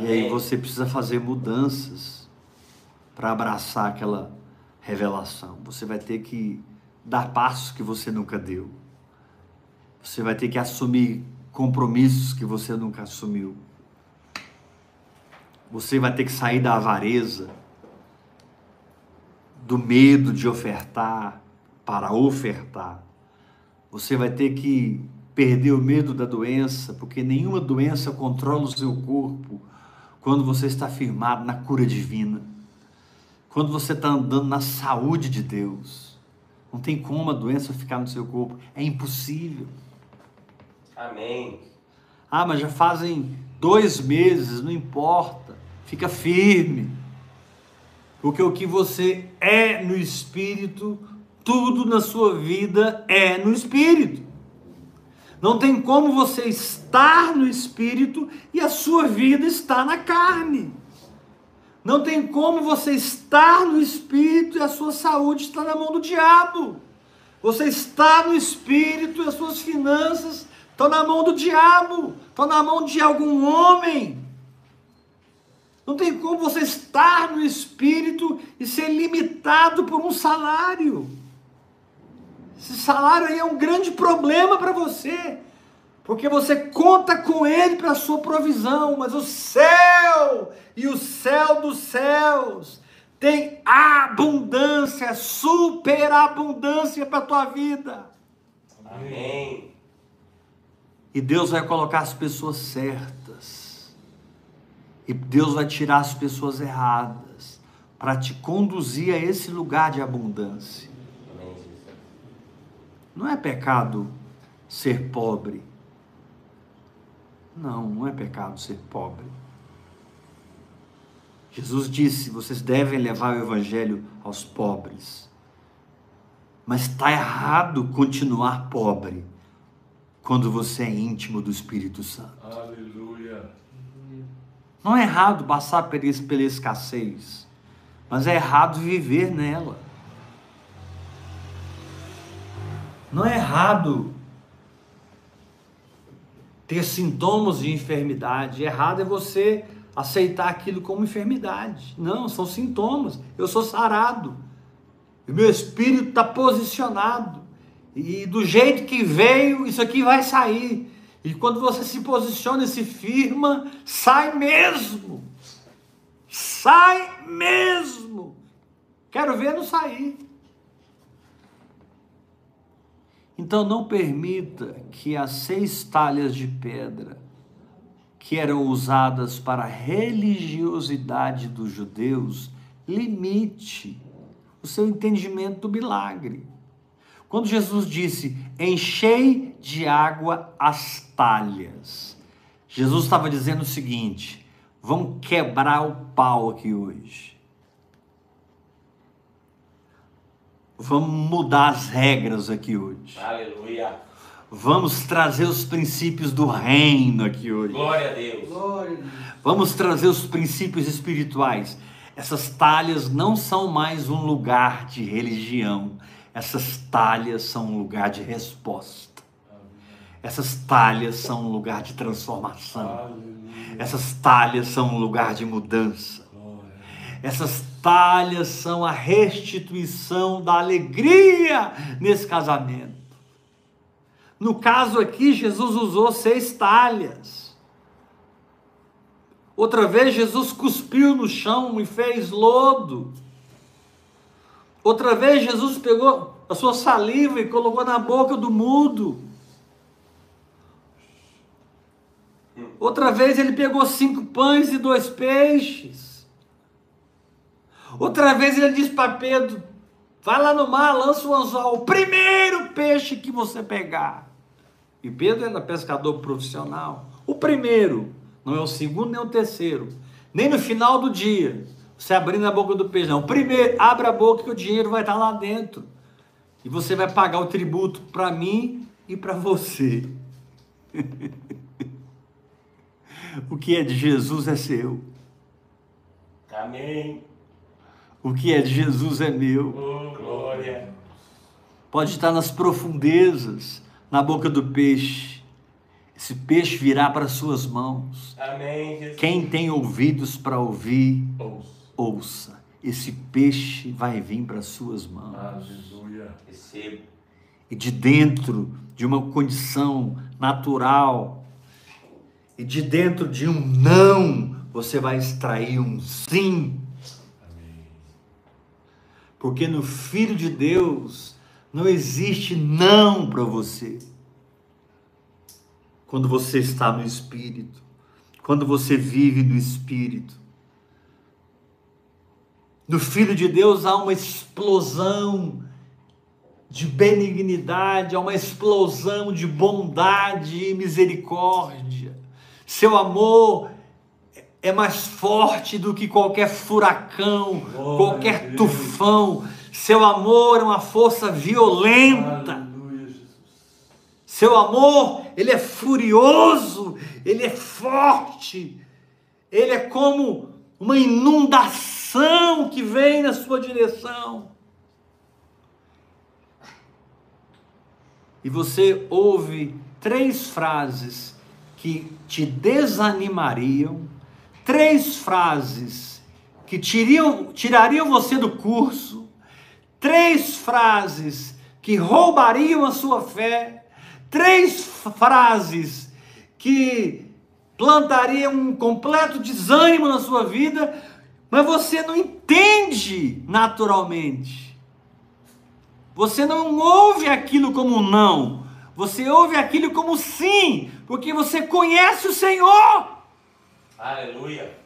E aí Amém. você precisa fazer mudanças para abraçar aquela revelação. Você vai ter que dar passos que você nunca deu. Você vai ter que assumir compromissos que você nunca assumiu. Você vai ter que sair da avareza, do medo de ofertar para ofertar. Você vai ter que perder o medo da doença, porque nenhuma doença controla o seu corpo quando você está firmado na cura divina. Quando você está andando na saúde de Deus. Não tem como a doença ficar no seu corpo. É impossível. Amém. Ah, mas já fazem dois meses, não importa. Fica firme. Porque o que você é no espírito, tudo na sua vida é no espírito. Não tem como você estar no espírito e a sua vida está na carne. Não tem como você estar no espírito e a sua saúde está na mão do diabo. Você está no espírito e as suas finanças estão na mão do diabo, estão na mão de algum homem. Não tem como você estar no espírito e ser limitado por um salário. Esse salário aí é um grande problema para você, porque você conta com ele para a sua provisão, mas o céu e o céu dos céus tem abundância, superabundância para a tua vida. Amém. E Deus vai colocar as pessoas certas. E Deus vai tirar as pessoas erradas para te conduzir a esse lugar de abundância. Não é pecado ser pobre. Não, não é pecado ser pobre. Jesus disse: vocês devem levar o evangelho aos pobres. Mas está errado continuar pobre quando você é íntimo do Espírito Santo. Aleluia. Não é errado passar pela escassez, mas é errado viver nela. Não é errado ter sintomas de enfermidade. Errado é você aceitar aquilo como enfermidade. Não, são sintomas. Eu sou sarado. O meu espírito está posicionado. E do jeito que veio, isso aqui vai sair. E quando você se posiciona e se firma, sai mesmo. Sai mesmo. Quero ver não sair. Então não permita que as seis talhas de pedra que eram usadas para a religiosidade dos judeus limite o seu entendimento do milagre. Quando Jesus disse: "Enchei de água as talhas", Jesus estava dizendo o seguinte: vamos quebrar o pau aqui hoje. Vamos mudar as regras aqui hoje. Aleluia. Vamos trazer os princípios do reino aqui hoje. Glória a Deus. Glória a Deus. Vamos trazer os princípios espirituais. Essas talhas não são mais um lugar de religião. Essas talhas são um lugar de resposta. Essas talhas são um lugar de transformação. Essas talhas são um lugar de mudança. Essas talhas são a restituição da alegria nesse casamento. No caso aqui, Jesus usou seis talhas. Outra vez, Jesus cuspiu no chão e fez lodo. Outra vez, Jesus pegou a sua saliva e colocou na boca do mudo. Outra vez, ele pegou cinco pães e dois peixes. Outra vez ele disse para Pedro: vai lá no mar, lança o anzol, o primeiro peixe que você pegar. E Pedro era pescador profissional. O primeiro, não é o segundo nem o terceiro, nem no final do dia. Você abrindo a boca do peixe, não. O primeiro, abre a boca que o dinheiro vai estar lá dentro. E você vai pagar o tributo para mim e para você. o que é de Jesus é seu. Amém. O que é de Jesus é meu. Oh, glória. Pode estar nas profundezas, na boca do peixe. Esse peixe virá para suas mãos. Amém, Jesus. Quem tem ouvidos para ouvir, Ouça. ouça. Esse peixe vai vir para suas mãos. Aleluia. Recebo. E de dentro de uma condição natural, e de dentro de um não, você vai extrair um sim. Porque no Filho de Deus não existe não para você. Quando você está no Espírito, quando você vive no Espírito. No Filho de Deus há uma explosão de benignidade, há uma explosão de bondade e misericórdia. Seu amor é mais forte do que qualquer furacão, qualquer tufão. Seu amor é uma força violenta. Aleluia. Seu amor, ele é furioso, ele é forte. Ele é como uma inundação que vem na sua direção. E você ouve três frases que te desanimariam, três frases que tirariam, tirariam você do curso, três frases que roubariam a sua fé, três frases que plantariam um completo desânimo na sua vida, mas você não entende naturalmente. Você não ouve aquilo como não, você ouve aquilo como sim, porque você conhece o Senhor. Aleluia.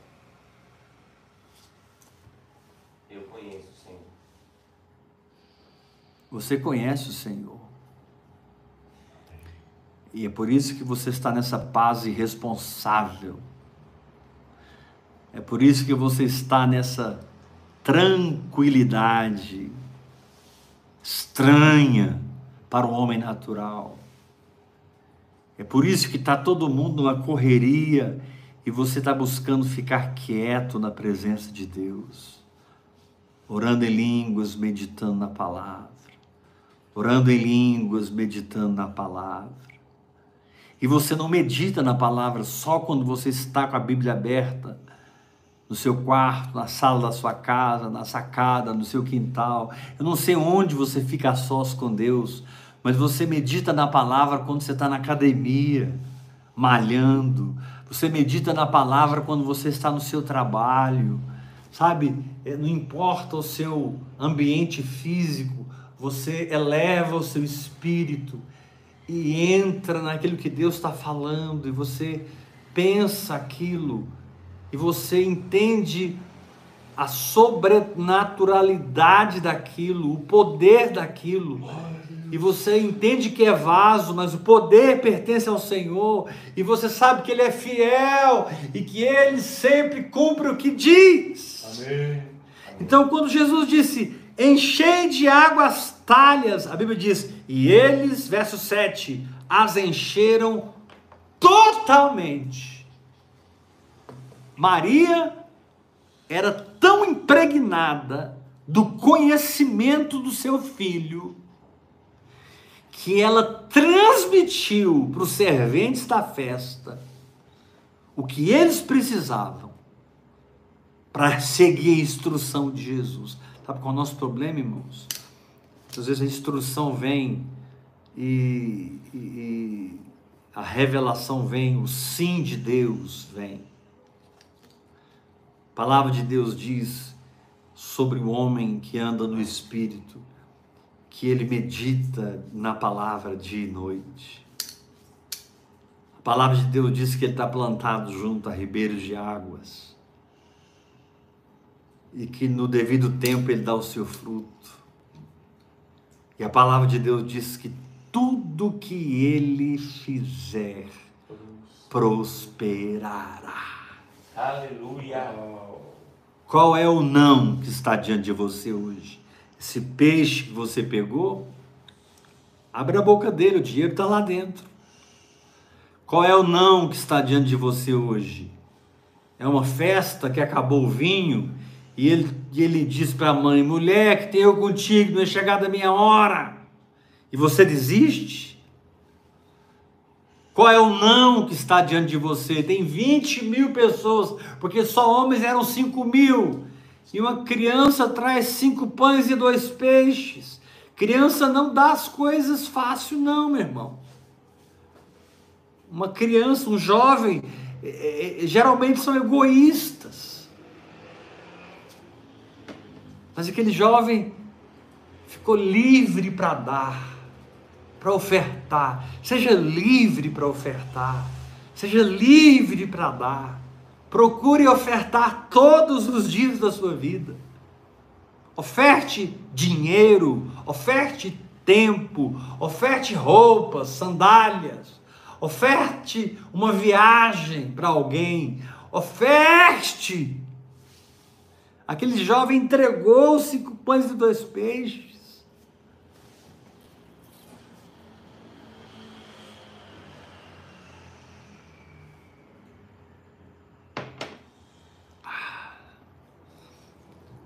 Eu conheço o Senhor. Você conhece o Senhor. E é por isso que você está nessa paz irresponsável. É por isso que você está nessa tranquilidade estranha para o homem natural. É por isso que está todo mundo numa correria e você está buscando ficar quieto na presença de Deus, orando em línguas, meditando na palavra, orando em línguas, meditando na palavra. E você não medita na palavra só quando você está com a Bíblia aberta, no seu quarto, na sala da sua casa, na sacada, no seu quintal. Eu não sei onde você fica a sós com Deus, mas você medita na palavra quando você está na academia, malhando. Você medita na palavra quando você está no seu trabalho, sabe? É, Não importa o seu ambiente físico, você eleva o seu espírito e entra naquilo que Deus está falando e você pensa aquilo e você entende a sobrenaturalidade daquilo, o poder daquilo. E você entende que é vaso, mas o poder pertence ao Senhor. E você sabe que Ele é fiel e que Ele sempre cumpre o que diz. Amém. Então, quando Jesus disse: enchei de água as talhas. A Bíblia diz: e eles, verso 7, as encheram totalmente. Maria era tão impregnada do conhecimento do seu filho que ela transmitiu para os serventes da festa o que eles precisavam para seguir a instrução de Jesus. Sabe qual é o nosso problema, irmãos? Às vezes a instrução vem e, e, e a revelação vem, o sim de Deus vem. A palavra de Deus diz sobre o homem que anda no Espírito, que ele medita na palavra dia e noite. A palavra de Deus diz que ele está plantado junto a ribeiros de águas e que no devido tempo ele dá o seu fruto. E a palavra de Deus diz que tudo que ele fizer prosperará. Aleluia. Qual é o não que está diante de você hoje? Esse peixe que você pegou? Abre a boca dele, o dinheiro está lá dentro. Qual é o não que está diante de você hoje? É uma festa que acabou o vinho e ele, e ele diz para a mãe: mulher, que tenho eu contigo, não é chegada a minha hora. E você desiste? Qual é o não que está diante de você? Tem 20 mil pessoas, porque só homens eram 5 mil. E uma criança traz cinco pães e dois peixes. Criança não dá as coisas fácil, não, meu irmão. Uma criança, um jovem, é, é, geralmente são egoístas. Mas aquele jovem ficou livre para dar para ofertar. Seja livre para ofertar. Seja livre para dar. Procure ofertar todos os dias da sua vida. Oferte dinheiro, oferte tempo, oferte roupas, sandálias, oferte uma viagem para alguém, oferte. Aquele jovem entregou cinco pães e dois peixes.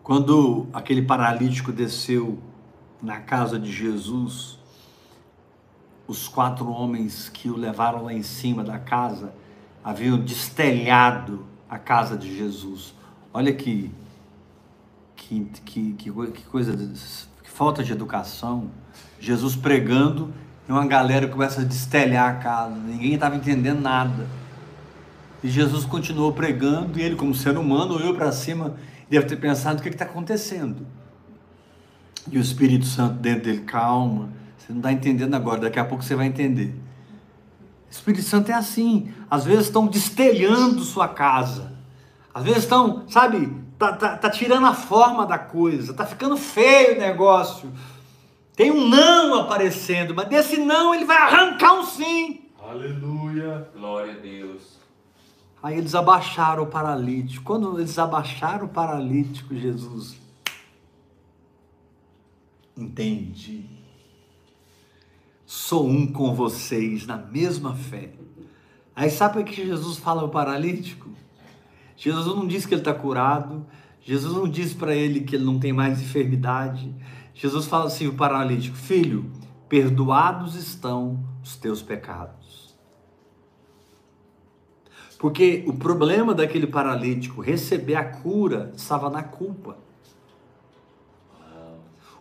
Quando aquele paralítico desceu na casa de Jesus, os quatro homens que o levaram lá em cima da casa haviam destelhado a casa de Jesus. Olha que, que, que, que, coisa, que falta de educação. Jesus pregando e uma galera começa a destelhar a casa, ninguém estava entendendo nada. E Jesus continuou pregando e ele, como ser humano, olhou para cima deve ter pensado o que está acontecendo. E o Espírito Santo dentro dele, calma, você não está entendendo agora, daqui a pouco você vai entender. O Espírito Santo é assim, às vezes estão destelhando sua casa, às vezes estão, sabe, tá, tá, tá tirando a forma da coisa, tá ficando feio o negócio, tem um não aparecendo, mas desse não ele vai arrancar um sim. Aleluia. Glória a Deus. Aí eles abaixaram o paralítico. Quando eles abaixaram o paralítico, Jesus entendi. Sou um com vocês na mesma fé. Aí sabe o que Jesus fala ao paralítico? Jesus não diz que ele está curado. Jesus não diz para ele que ele não tem mais enfermidade. Jesus fala assim: o paralítico, filho, perdoados estão os teus pecados. Porque o problema daquele paralítico receber a cura estava na culpa.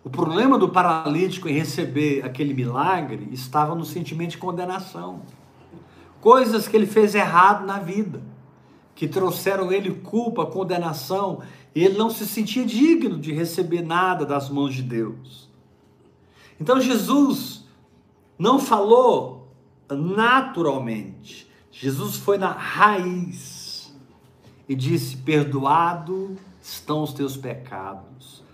O problema do paralítico em receber aquele milagre estava no sentimento de condenação. Coisas que ele fez errado na vida, que trouxeram ele culpa, condenação, e ele não se sentia digno de receber nada das mãos de Deus. Então Jesus não falou naturalmente, Jesus foi na raiz e disse: Perdoado estão os teus pecados.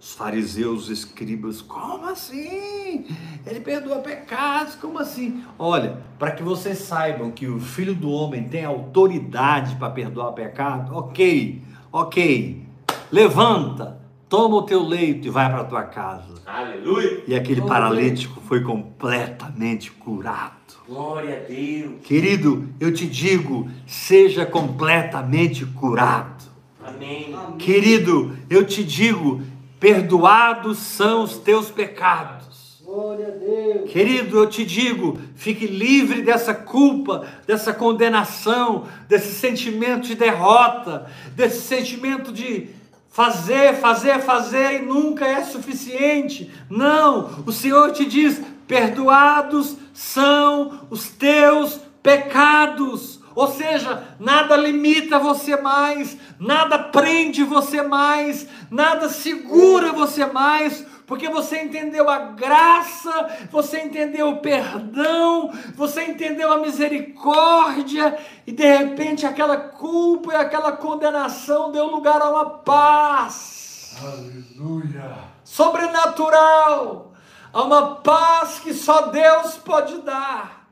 Os fariseus, os escribas, como assim? Ele perdoa pecados, como assim? Olha, para que vocês saibam que o filho do homem tem autoridade para perdoar pecado, ok, ok. Levanta, toma o teu leito e vai para a tua casa. Aleluia. E aquele paralítico foi completamente curado. Glória a Deus. Querido, eu te digo, seja completamente curado. Amém. Querido, eu te digo, perdoados são os teus pecados. Glória a Deus. Querido, eu te digo, fique livre dessa culpa, dessa condenação, desse sentimento de derrota, desse sentimento de fazer, fazer, fazer e nunca é suficiente. Não, o Senhor te diz: perdoados são os teus pecados. Ou seja, nada limita você mais, nada prende você mais, nada segura você mais, porque você entendeu a graça, você entendeu o perdão, você entendeu a misericórdia, e de repente aquela culpa e aquela condenação deu lugar a uma paz Aleluia. sobrenatural, a uma paz que só Deus pode dar.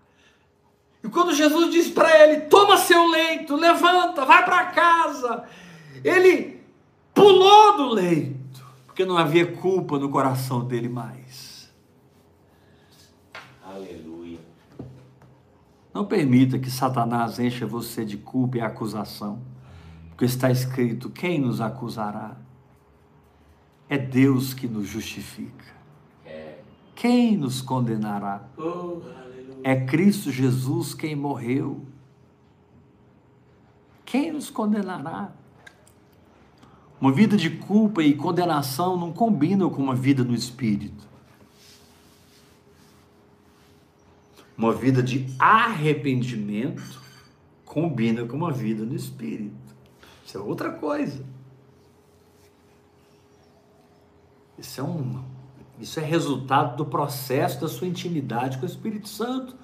E quando Jesus diz para ele: toma seu leito, levanta, vai para casa, ele pulou do leito, porque não havia culpa no coração dele mais. Aleluia. Não permita que Satanás encha você de culpa e acusação, porque está escrito: quem nos acusará? É Deus que nos justifica. Quem nos condenará? Oh. É Cristo Jesus quem morreu. Quem nos condenará? Uma vida de culpa e condenação não combinam com uma vida no espírito. Uma vida de arrependimento combina com uma vida no espírito. Isso é outra coisa. Isso é um isso é resultado do processo da sua intimidade com o Espírito Santo.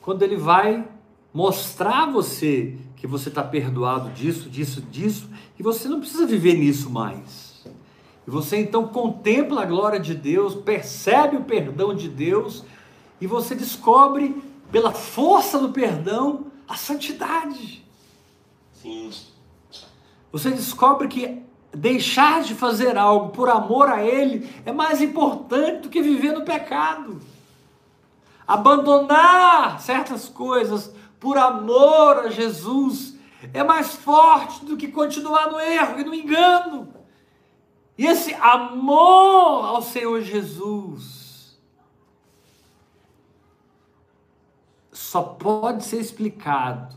Quando ele vai mostrar a você que você está perdoado disso, disso, disso, e você não precisa viver nisso mais. E você então contempla a glória de Deus, percebe o perdão de Deus, e você descobre, pela força do perdão, a santidade. Sim. Você descobre que deixar de fazer algo por amor a Ele é mais importante do que viver no pecado. Abandonar certas coisas por amor a Jesus é mais forte do que continuar no erro e no engano. E esse amor ao Senhor Jesus só pode ser explicado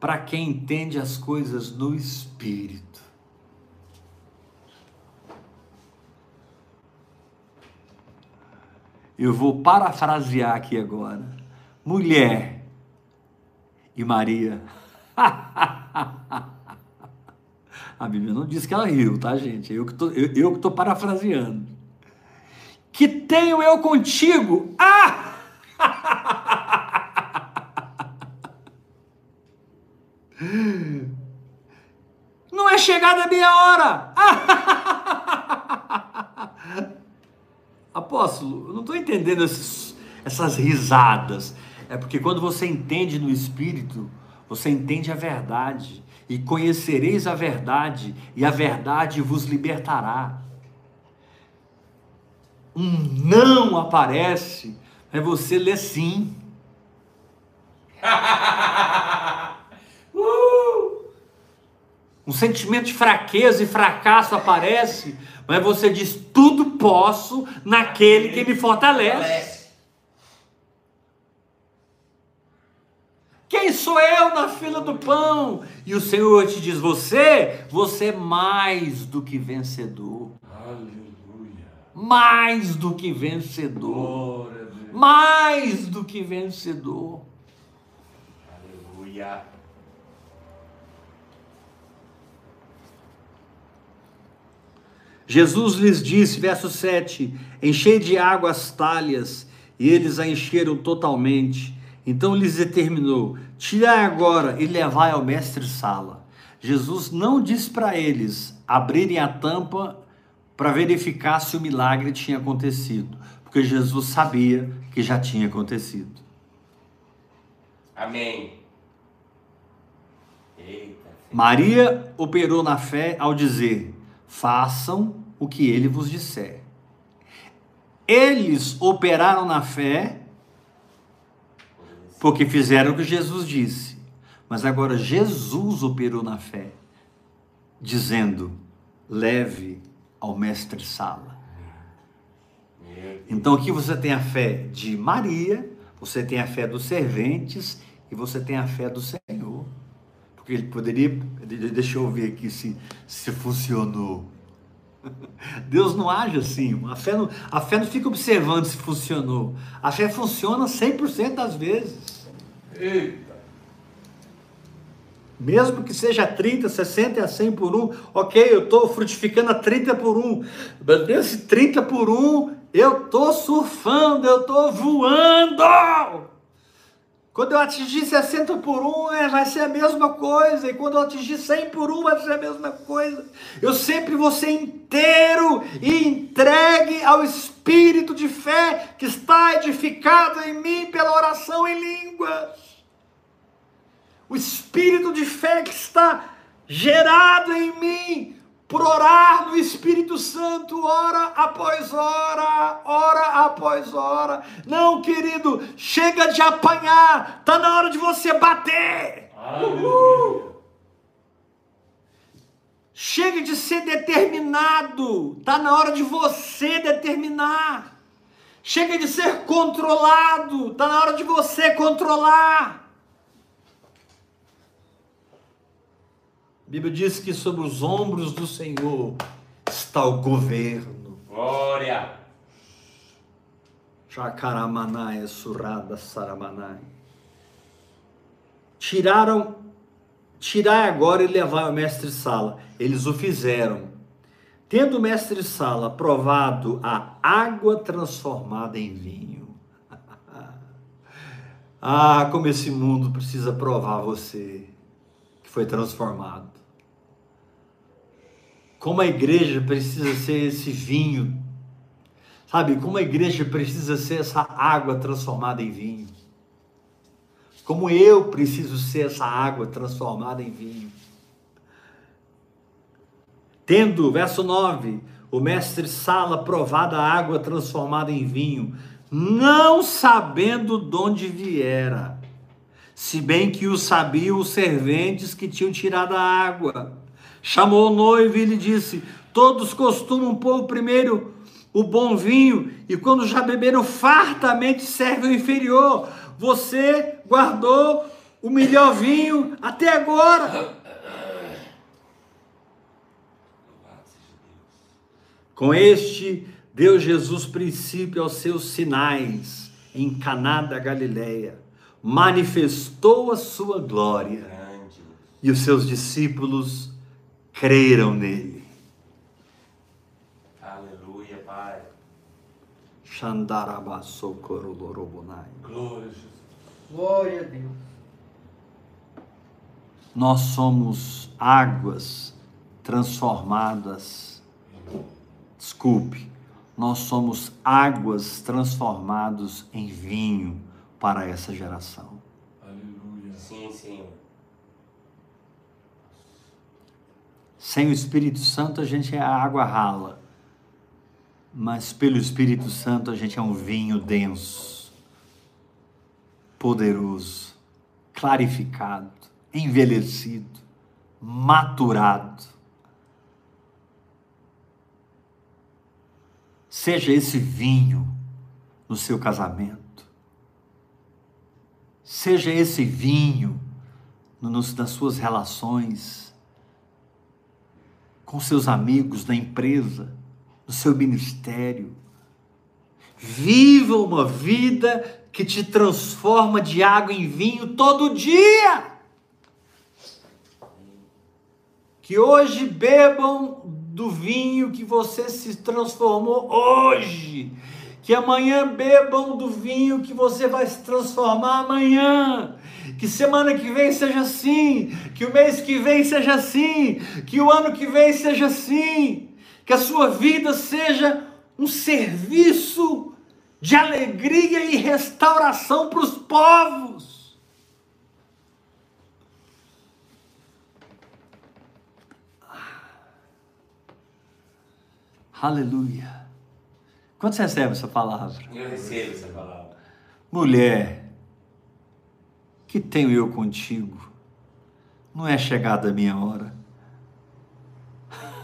para quem entende as coisas no espírito. Eu vou parafrasear aqui agora. Mulher e Maria. A Bíblia não diz que ela riu, tá, gente? Eu que tô, eu, eu que tô parafraseando. Que tenho eu contigo? Ah! Não é chegada a minha hora! Apóstolo, eu não estou entendendo esses- essas risadas. É porque quando você entende no Espírito, você entende a verdade. E conhecereis a verdade, e a verdade vos libertará. Um não aparece, é você ler sim. Uh! Um sentimento de fraqueza e fracasso aparece, mas você diz: tudo posso naquele que me fortalece. Quem sou eu na fila do pão? E o Senhor te diz: você, você é mais do que vencedor. Aleluia. Mais do que vencedor. Mais do que vencedor. Aleluia. Jesus lhes disse, verso 7: Enchei de água as talhas, e eles a encheram totalmente. Então lhes determinou: Tirai agora e levai ao mestre-sala. Jesus não disse para eles abrirem a tampa para verificar se o milagre tinha acontecido, porque Jesus sabia que já tinha acontecido. Amém. Eita. Maria operou na fé ao dizer: façam o que ele vos disser. Eles operaram na fé porque fizeram o que Jesus disse. Mas agora Jesus operou na fé, dizendo: leve ao mestre Sala. Então aqui você tem a fé de Maria, você tem a fé dos serventes e você tem a fé do Senhor. Porque ele poderia, deixa eu ver aqui se, se funcionou. Deus não age assim. A fé não, a fé não fica observando se funcionou. A fé funciona 100% das vezes. Eita. Mesmo que seja 30, 60 e a 100 por um, ok, eu estou frutificando a 30 por um. Mas nesse 30 por um, eu estou surfando, eu estou voando. Quando eu atingir 60 por 1, é, vai ser a mesma coisa. E quando eu atingir 100 por 1, vai ser a mesma coisa. Eu sempre vou ser inteiro e entregue ao espírito de fé que está edificado em mim pela oração em línguas. O espírito de fé que está gerado em mim por orar no Espírito Santo, hora após hora, hora após hora. Não, querido, chega de apanhar, está na hora de você bater. Uhul. Chega de ser determinado, está na hora de você determinar. Chega de ser controlado, está na hora de você controlar. Bíblia diz que sobre os ombros do Senhor está o governo. Glória. Chacaramanai, surrada, saramanai. Tiraram, tirai agora e levai ao mestre Sala. Eles o fizeram. Tendo o mestre Sala provado a água transformada em vinho. ah, como esse mundo precisa provar você que foi transformado. Como a igreja precisa ser esse vinho, sabe? Como a igreja precisa ser essa água transformada em vinho. Como eu preciso ser essa água transformada em vinho. Tendo, verso 9, o mestre Sala provada a água transformada em vinho, não sabendo de onde viera, se bem que o sabiam os serventes que tinham tirado a água chamou o noivo e lhe disse: Todos costumam pôr primeiro o bom vinho, e quando já beberam fartamente, serve o inferior. Você guardou o melhor vinho até agora. Com este, deu Jesus princípio aos seus sinais em Caná da Galileia. Manifestou a sua glória. E os seus discípulos creram nele. Aleluia, Pai. Xandarabasocorolorobonai. Glória a Jesus. Glória a Deus. Nós somos águas transformadas. Desculpe, nós somos águas transformados em vinho para essa geração. Aleluia. Sim, Senhor. Sem o Espírito Santo a gente é a água rala, mas pelo Espírito Santo a gente é um vinho denso, poderoso, clarificado, envelhecido, maturado. Seja esse vinho no seu casamento, seja esse vinho nos, nas suas relações com seus amigos na empresa, no seu ministério. Viva uma vida que te transforma de água em vinho todo dia. Que hoje bebam do vinho que você se transformou hoje. Que amanhã bebam do vinho que você vai se transformar amanhã. Que semana que vem seja assim, que o mês que vem seja assim, que o ano que vem seja assim, que a sua vida seja um serviço de alegria e restauração para os povos. Aleluia. Quando você recebe essa palavra? Eu recebo essa palavra. Mulher, que tenho eu contigo? Não é chegada a minha hora.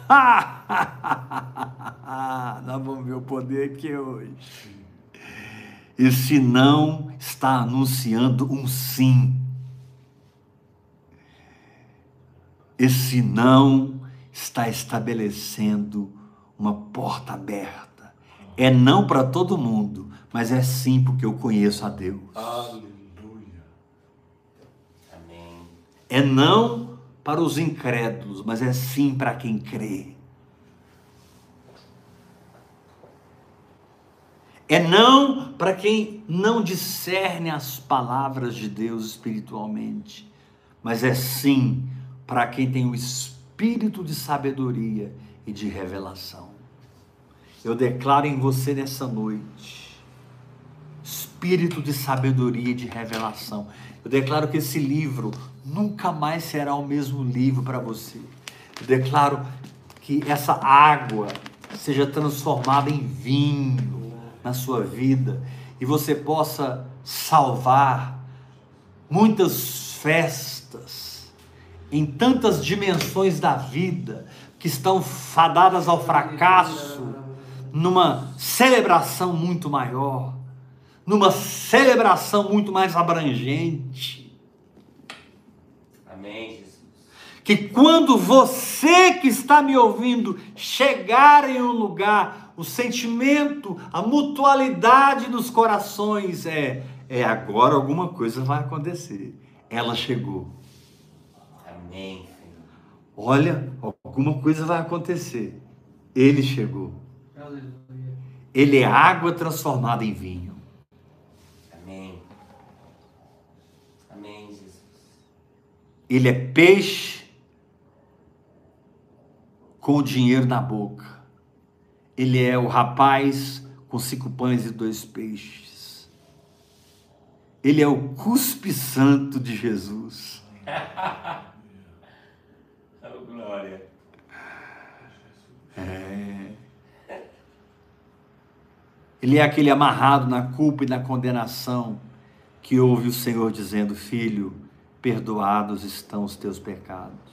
Nós vamos ver o poder aqui hoje. Esse não está anunciando um sim. Esse não está estabelecendo uma porta aberta. É não para todo mundo, mas é sim porque eu conheço a Deus. Aleluia. Amém. É não para os incrédulos, mas é sim para quem crê. É não para quem não discerne as palavras de Deus espiritualmente, mas é sim para quem tem o espírito de sabedoria e de revelação. Eu declaro em você nessa noite, espírito de sabedoria e de revelação. Eu declaro que esse livro nunca mais será o mesmo livro para você. Eu declaro que essa água seja transformada em vinho na sua vida e você possa salvar muitas festas em tantas dimensões da vida que estão fadadas ao fracasso, numa celebração muito maior, numa celebração muito mais abrangente. Amém, Jesus. Que quando você que está me ouvindo chegar em um lugar, o sentimento, a mutualidade dos corações é é agora alguma coisa vai acontecer. Ela chegou. Amém, Senhor. Olha, alguma coisa vai acontecer. Ele chegou. Ele é água transformada em vinho. Amém. Amém, Jesus. Ele é peixe com o dinheiro na boca. Ele é o rapaz com cinco pães e dois peixes. Ele é o cuspe santo de Jesus. Glória. É. Ele é aquele amarrado na culpa e na condenação que ouve o Senhor dizendo: Filho, perdoados estão os teus pecados.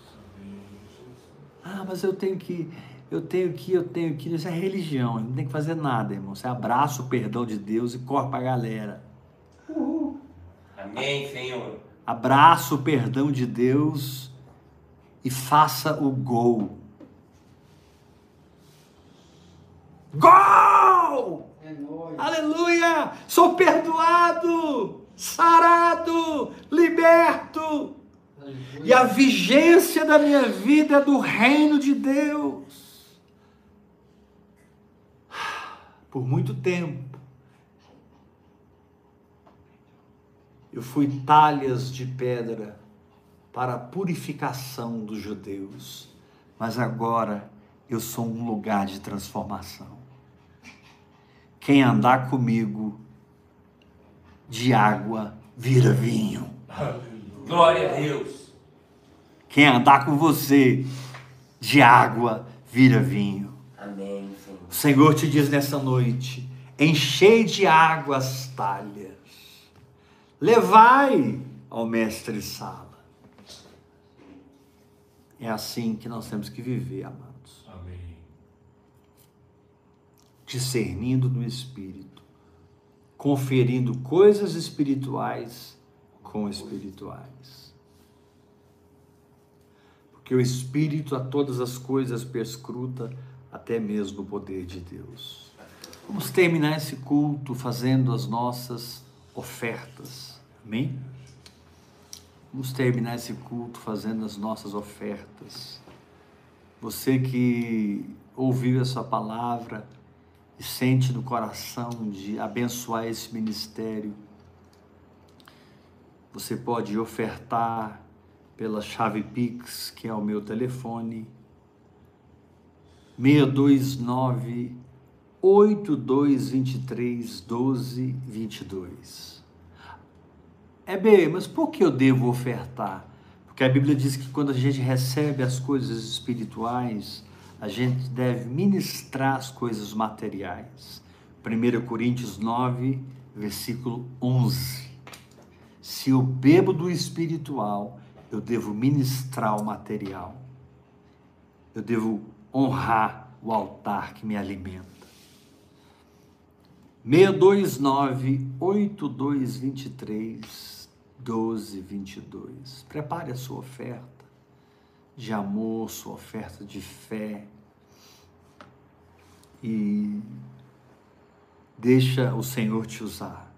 Ah, mas eu tenho que, eu tenho que, eu tenho que. Isso é religião, não tem que fazer nada, irmão. Você abraça o perdão de Deus e corre para a galera. Amém, Senhor. Abraça o perdão de Deus e faça o gol. Gol! É nóis. Aleluia! Sou perdoado, sarado, liberto. E a vigência da minha vida é do reino de Deus. Por muito tempo, eu fui talhas de pedra para a purificação dos judeus, mas agora eu sou um lugar de transformação. Quem andar comigo de água vira vinho. Glória a Deus. Quem andar com você de água vira vinho. Amém, Senhor. O Senhor te diz nessa noite: enchei de água as talhas, levai ao mestre Sala. É assim que nós temos que viver, amados, Amém. discernindo no espírito, conferindo coisas espirituais com espirituais. Porque o espírito a todas as coisas perscruta, até mesmo o poder de Deus. Vamos terminar esse culto fazendo as nossas ofertas. Amém? Vamos terminar esse culto fazendo as nossas ofertas. Você que ouviu essa palavra e sente no coração de abençoar esse ministério, você pode ofertar pela chave Pix, que é o meu telefone, 629 8223 1222. É bem, mas por que eu devo ofertar? Porque a Bíblia diz que quando a gente recebe as coisas espirituais, a gente deve ministrar as coisas materiais. 1 Coríntios 9, versículo 11. Se eu bebo do espiritual, eu devo ministrar o material. Eu devo honrar o altar que me alimenta. 629 8223 1222. Prepare a sua oferta de amor, sua oferta de fé. E deixa o Senhor te usar.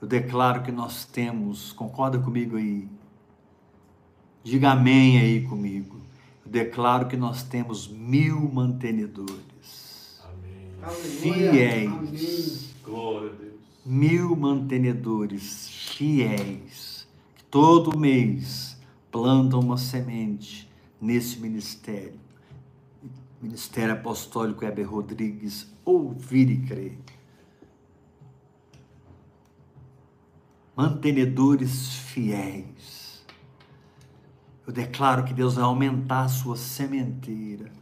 Eu declaro que nós temos, concorda comigo aí? Diga amém aí comigo. Eu declaro que nós temos mil mantenedores. Amém. Fiéis. Amém. Glória a Deus. Mil mantenedores fiéis que todo mês plantam uma semente nesse ministério. Ministério Apostólico Heber Rodrigues, ouvir e crer. Mantenedores fiéis. Eu declaro que Deus vai aumentar a sua sementeira.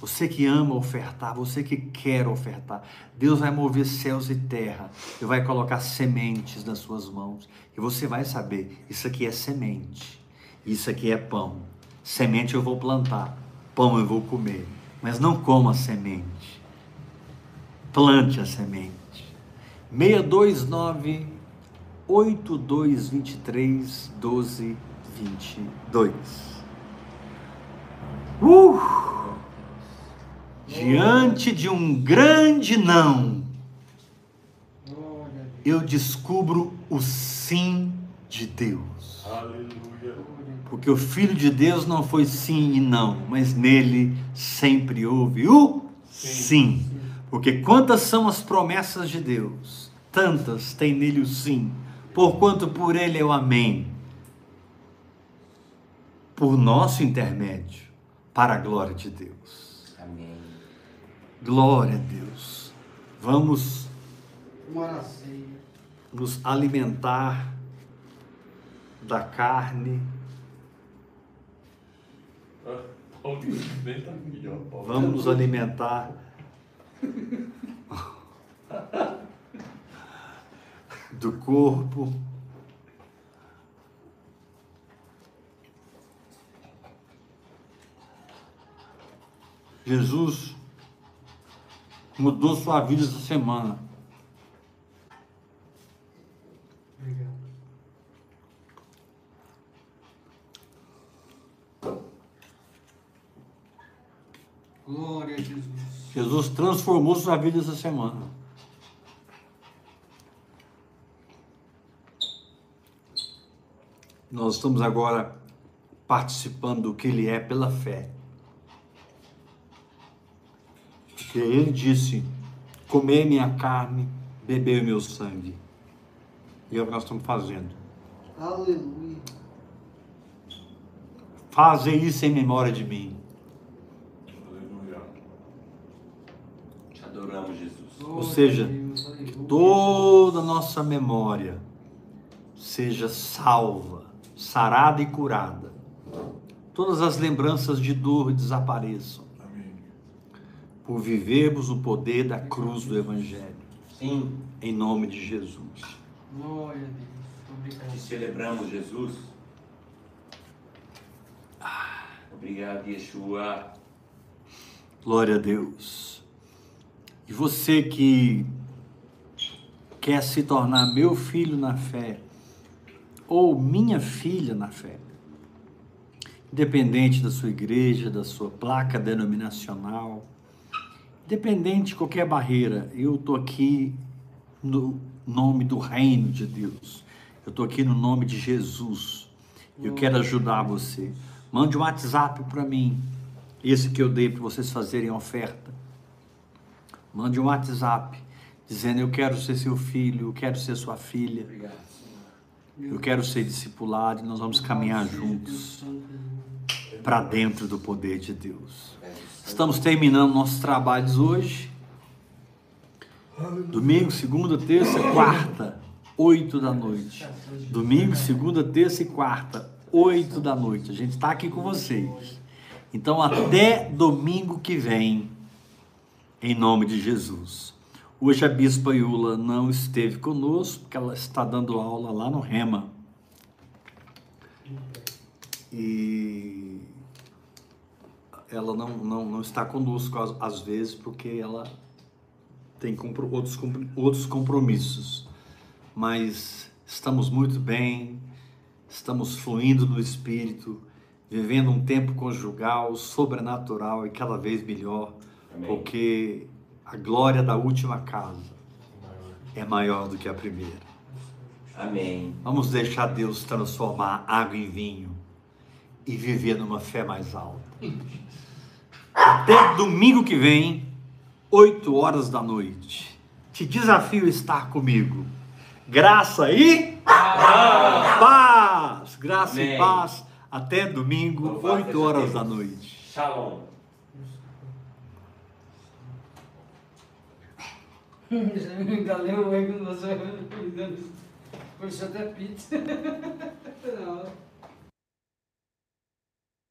Você que ama ofertar, você que quer ofertar, Deus vai mover céus e terra e vai colocar sementes nas suas mãos. E você vai saber: isso aqui é semente, isso aqui é pão. Semente eu vou plantar, pão eu vou comer. Mas não coma a semente, plante a semente. 629 8223 1222. Uh! Diante de um grande não, eu descubro o sim de Deus. Aleluia. Porque o Filho de Deus não foi sim e não, mas nele sempre houve o sim. Porque quantas são as promessas de Deus? Tantas tem nele o sim. Porquanto por ele é o amém. Por nosso intermédio, para a glória de Deus. Amém. Glória a Deus. Vamos nos alimentar da carne, Ah, tá vamos nos alimentar do corpo. Jesus mudou sua vida essa semana. Obrigado. Glória a Jesus. Jesus transformou sua vida essa semana. Nós estamos agora participando do que Ele é pela fé. Porque Ele disse: comer minha carne, beber meu sangue. E é o que nós estamos fazendo. Aleluia. Fazer isso em memória de mim. Aleluia. Te adoramos, Jesus. Glória seja. Aleluia. Toda a nossa memória seja salva, sarada e curada. Todas as lembranças de dor desapareçam. Amém. por vivermos o poder da cruz do Evangelho. Sim, Em nome de Jesus. Glória a Deus. Obrigado. celebramos, Jesus. Obrigado, Yeshua. Glória a Deus. E você que quer se tornar meu filho na fé, ou minha filha na fé, independente da sua igreja, da sua placa denominacional, independente de qualquer barreira, eu estou aqui no nome do reino de Deus. Eu estou aqui no nome de Jesus. Eu quero ajudar você. Mande um WhatsApp para mim, esse que eu dei para vocês fazerem oferta. Mande um WhatsApp dizendo: Eu quero ser seu filho, eu quero ser sua filha, eu quero ser discipulado e nós vamos caminhar juntos para dentro do poder de Deus. Estamos terminando nossos trabalhos hoje. Domingo, segunda, terça, quarta, oito da noite. Domingo, segunda, terça e quarta, oito da noite. A gente está aqui com vocês. Então, até domingo que vem, em nome de Jesus. Hoje a Bispa Iula não esteve conosco, porque ela está dando aula lá no Rema. E ela não, não, não está conosco às, vezes, porque ela tem compro- outros, outros compromissos. Mas estamos muito bem, estamos fluindo no Espírito, vivendo um tempo conjugal, sobrenatural e cada vez melhor, Amém. porque a glória da última casa é maior do que a primeira. Amém. Vamos deixar Deus transformar água em vinho e viver numa fé mais alta. Até domingo que vem, 8 horas da noite. Te desafio a estar comigo. Graça e paz. Graça e Amém. paz. Até domingo, Louvado 8 seja horas da noite. Shalom. Ainda leu o ego no nosso. Por isso até pizza. Não.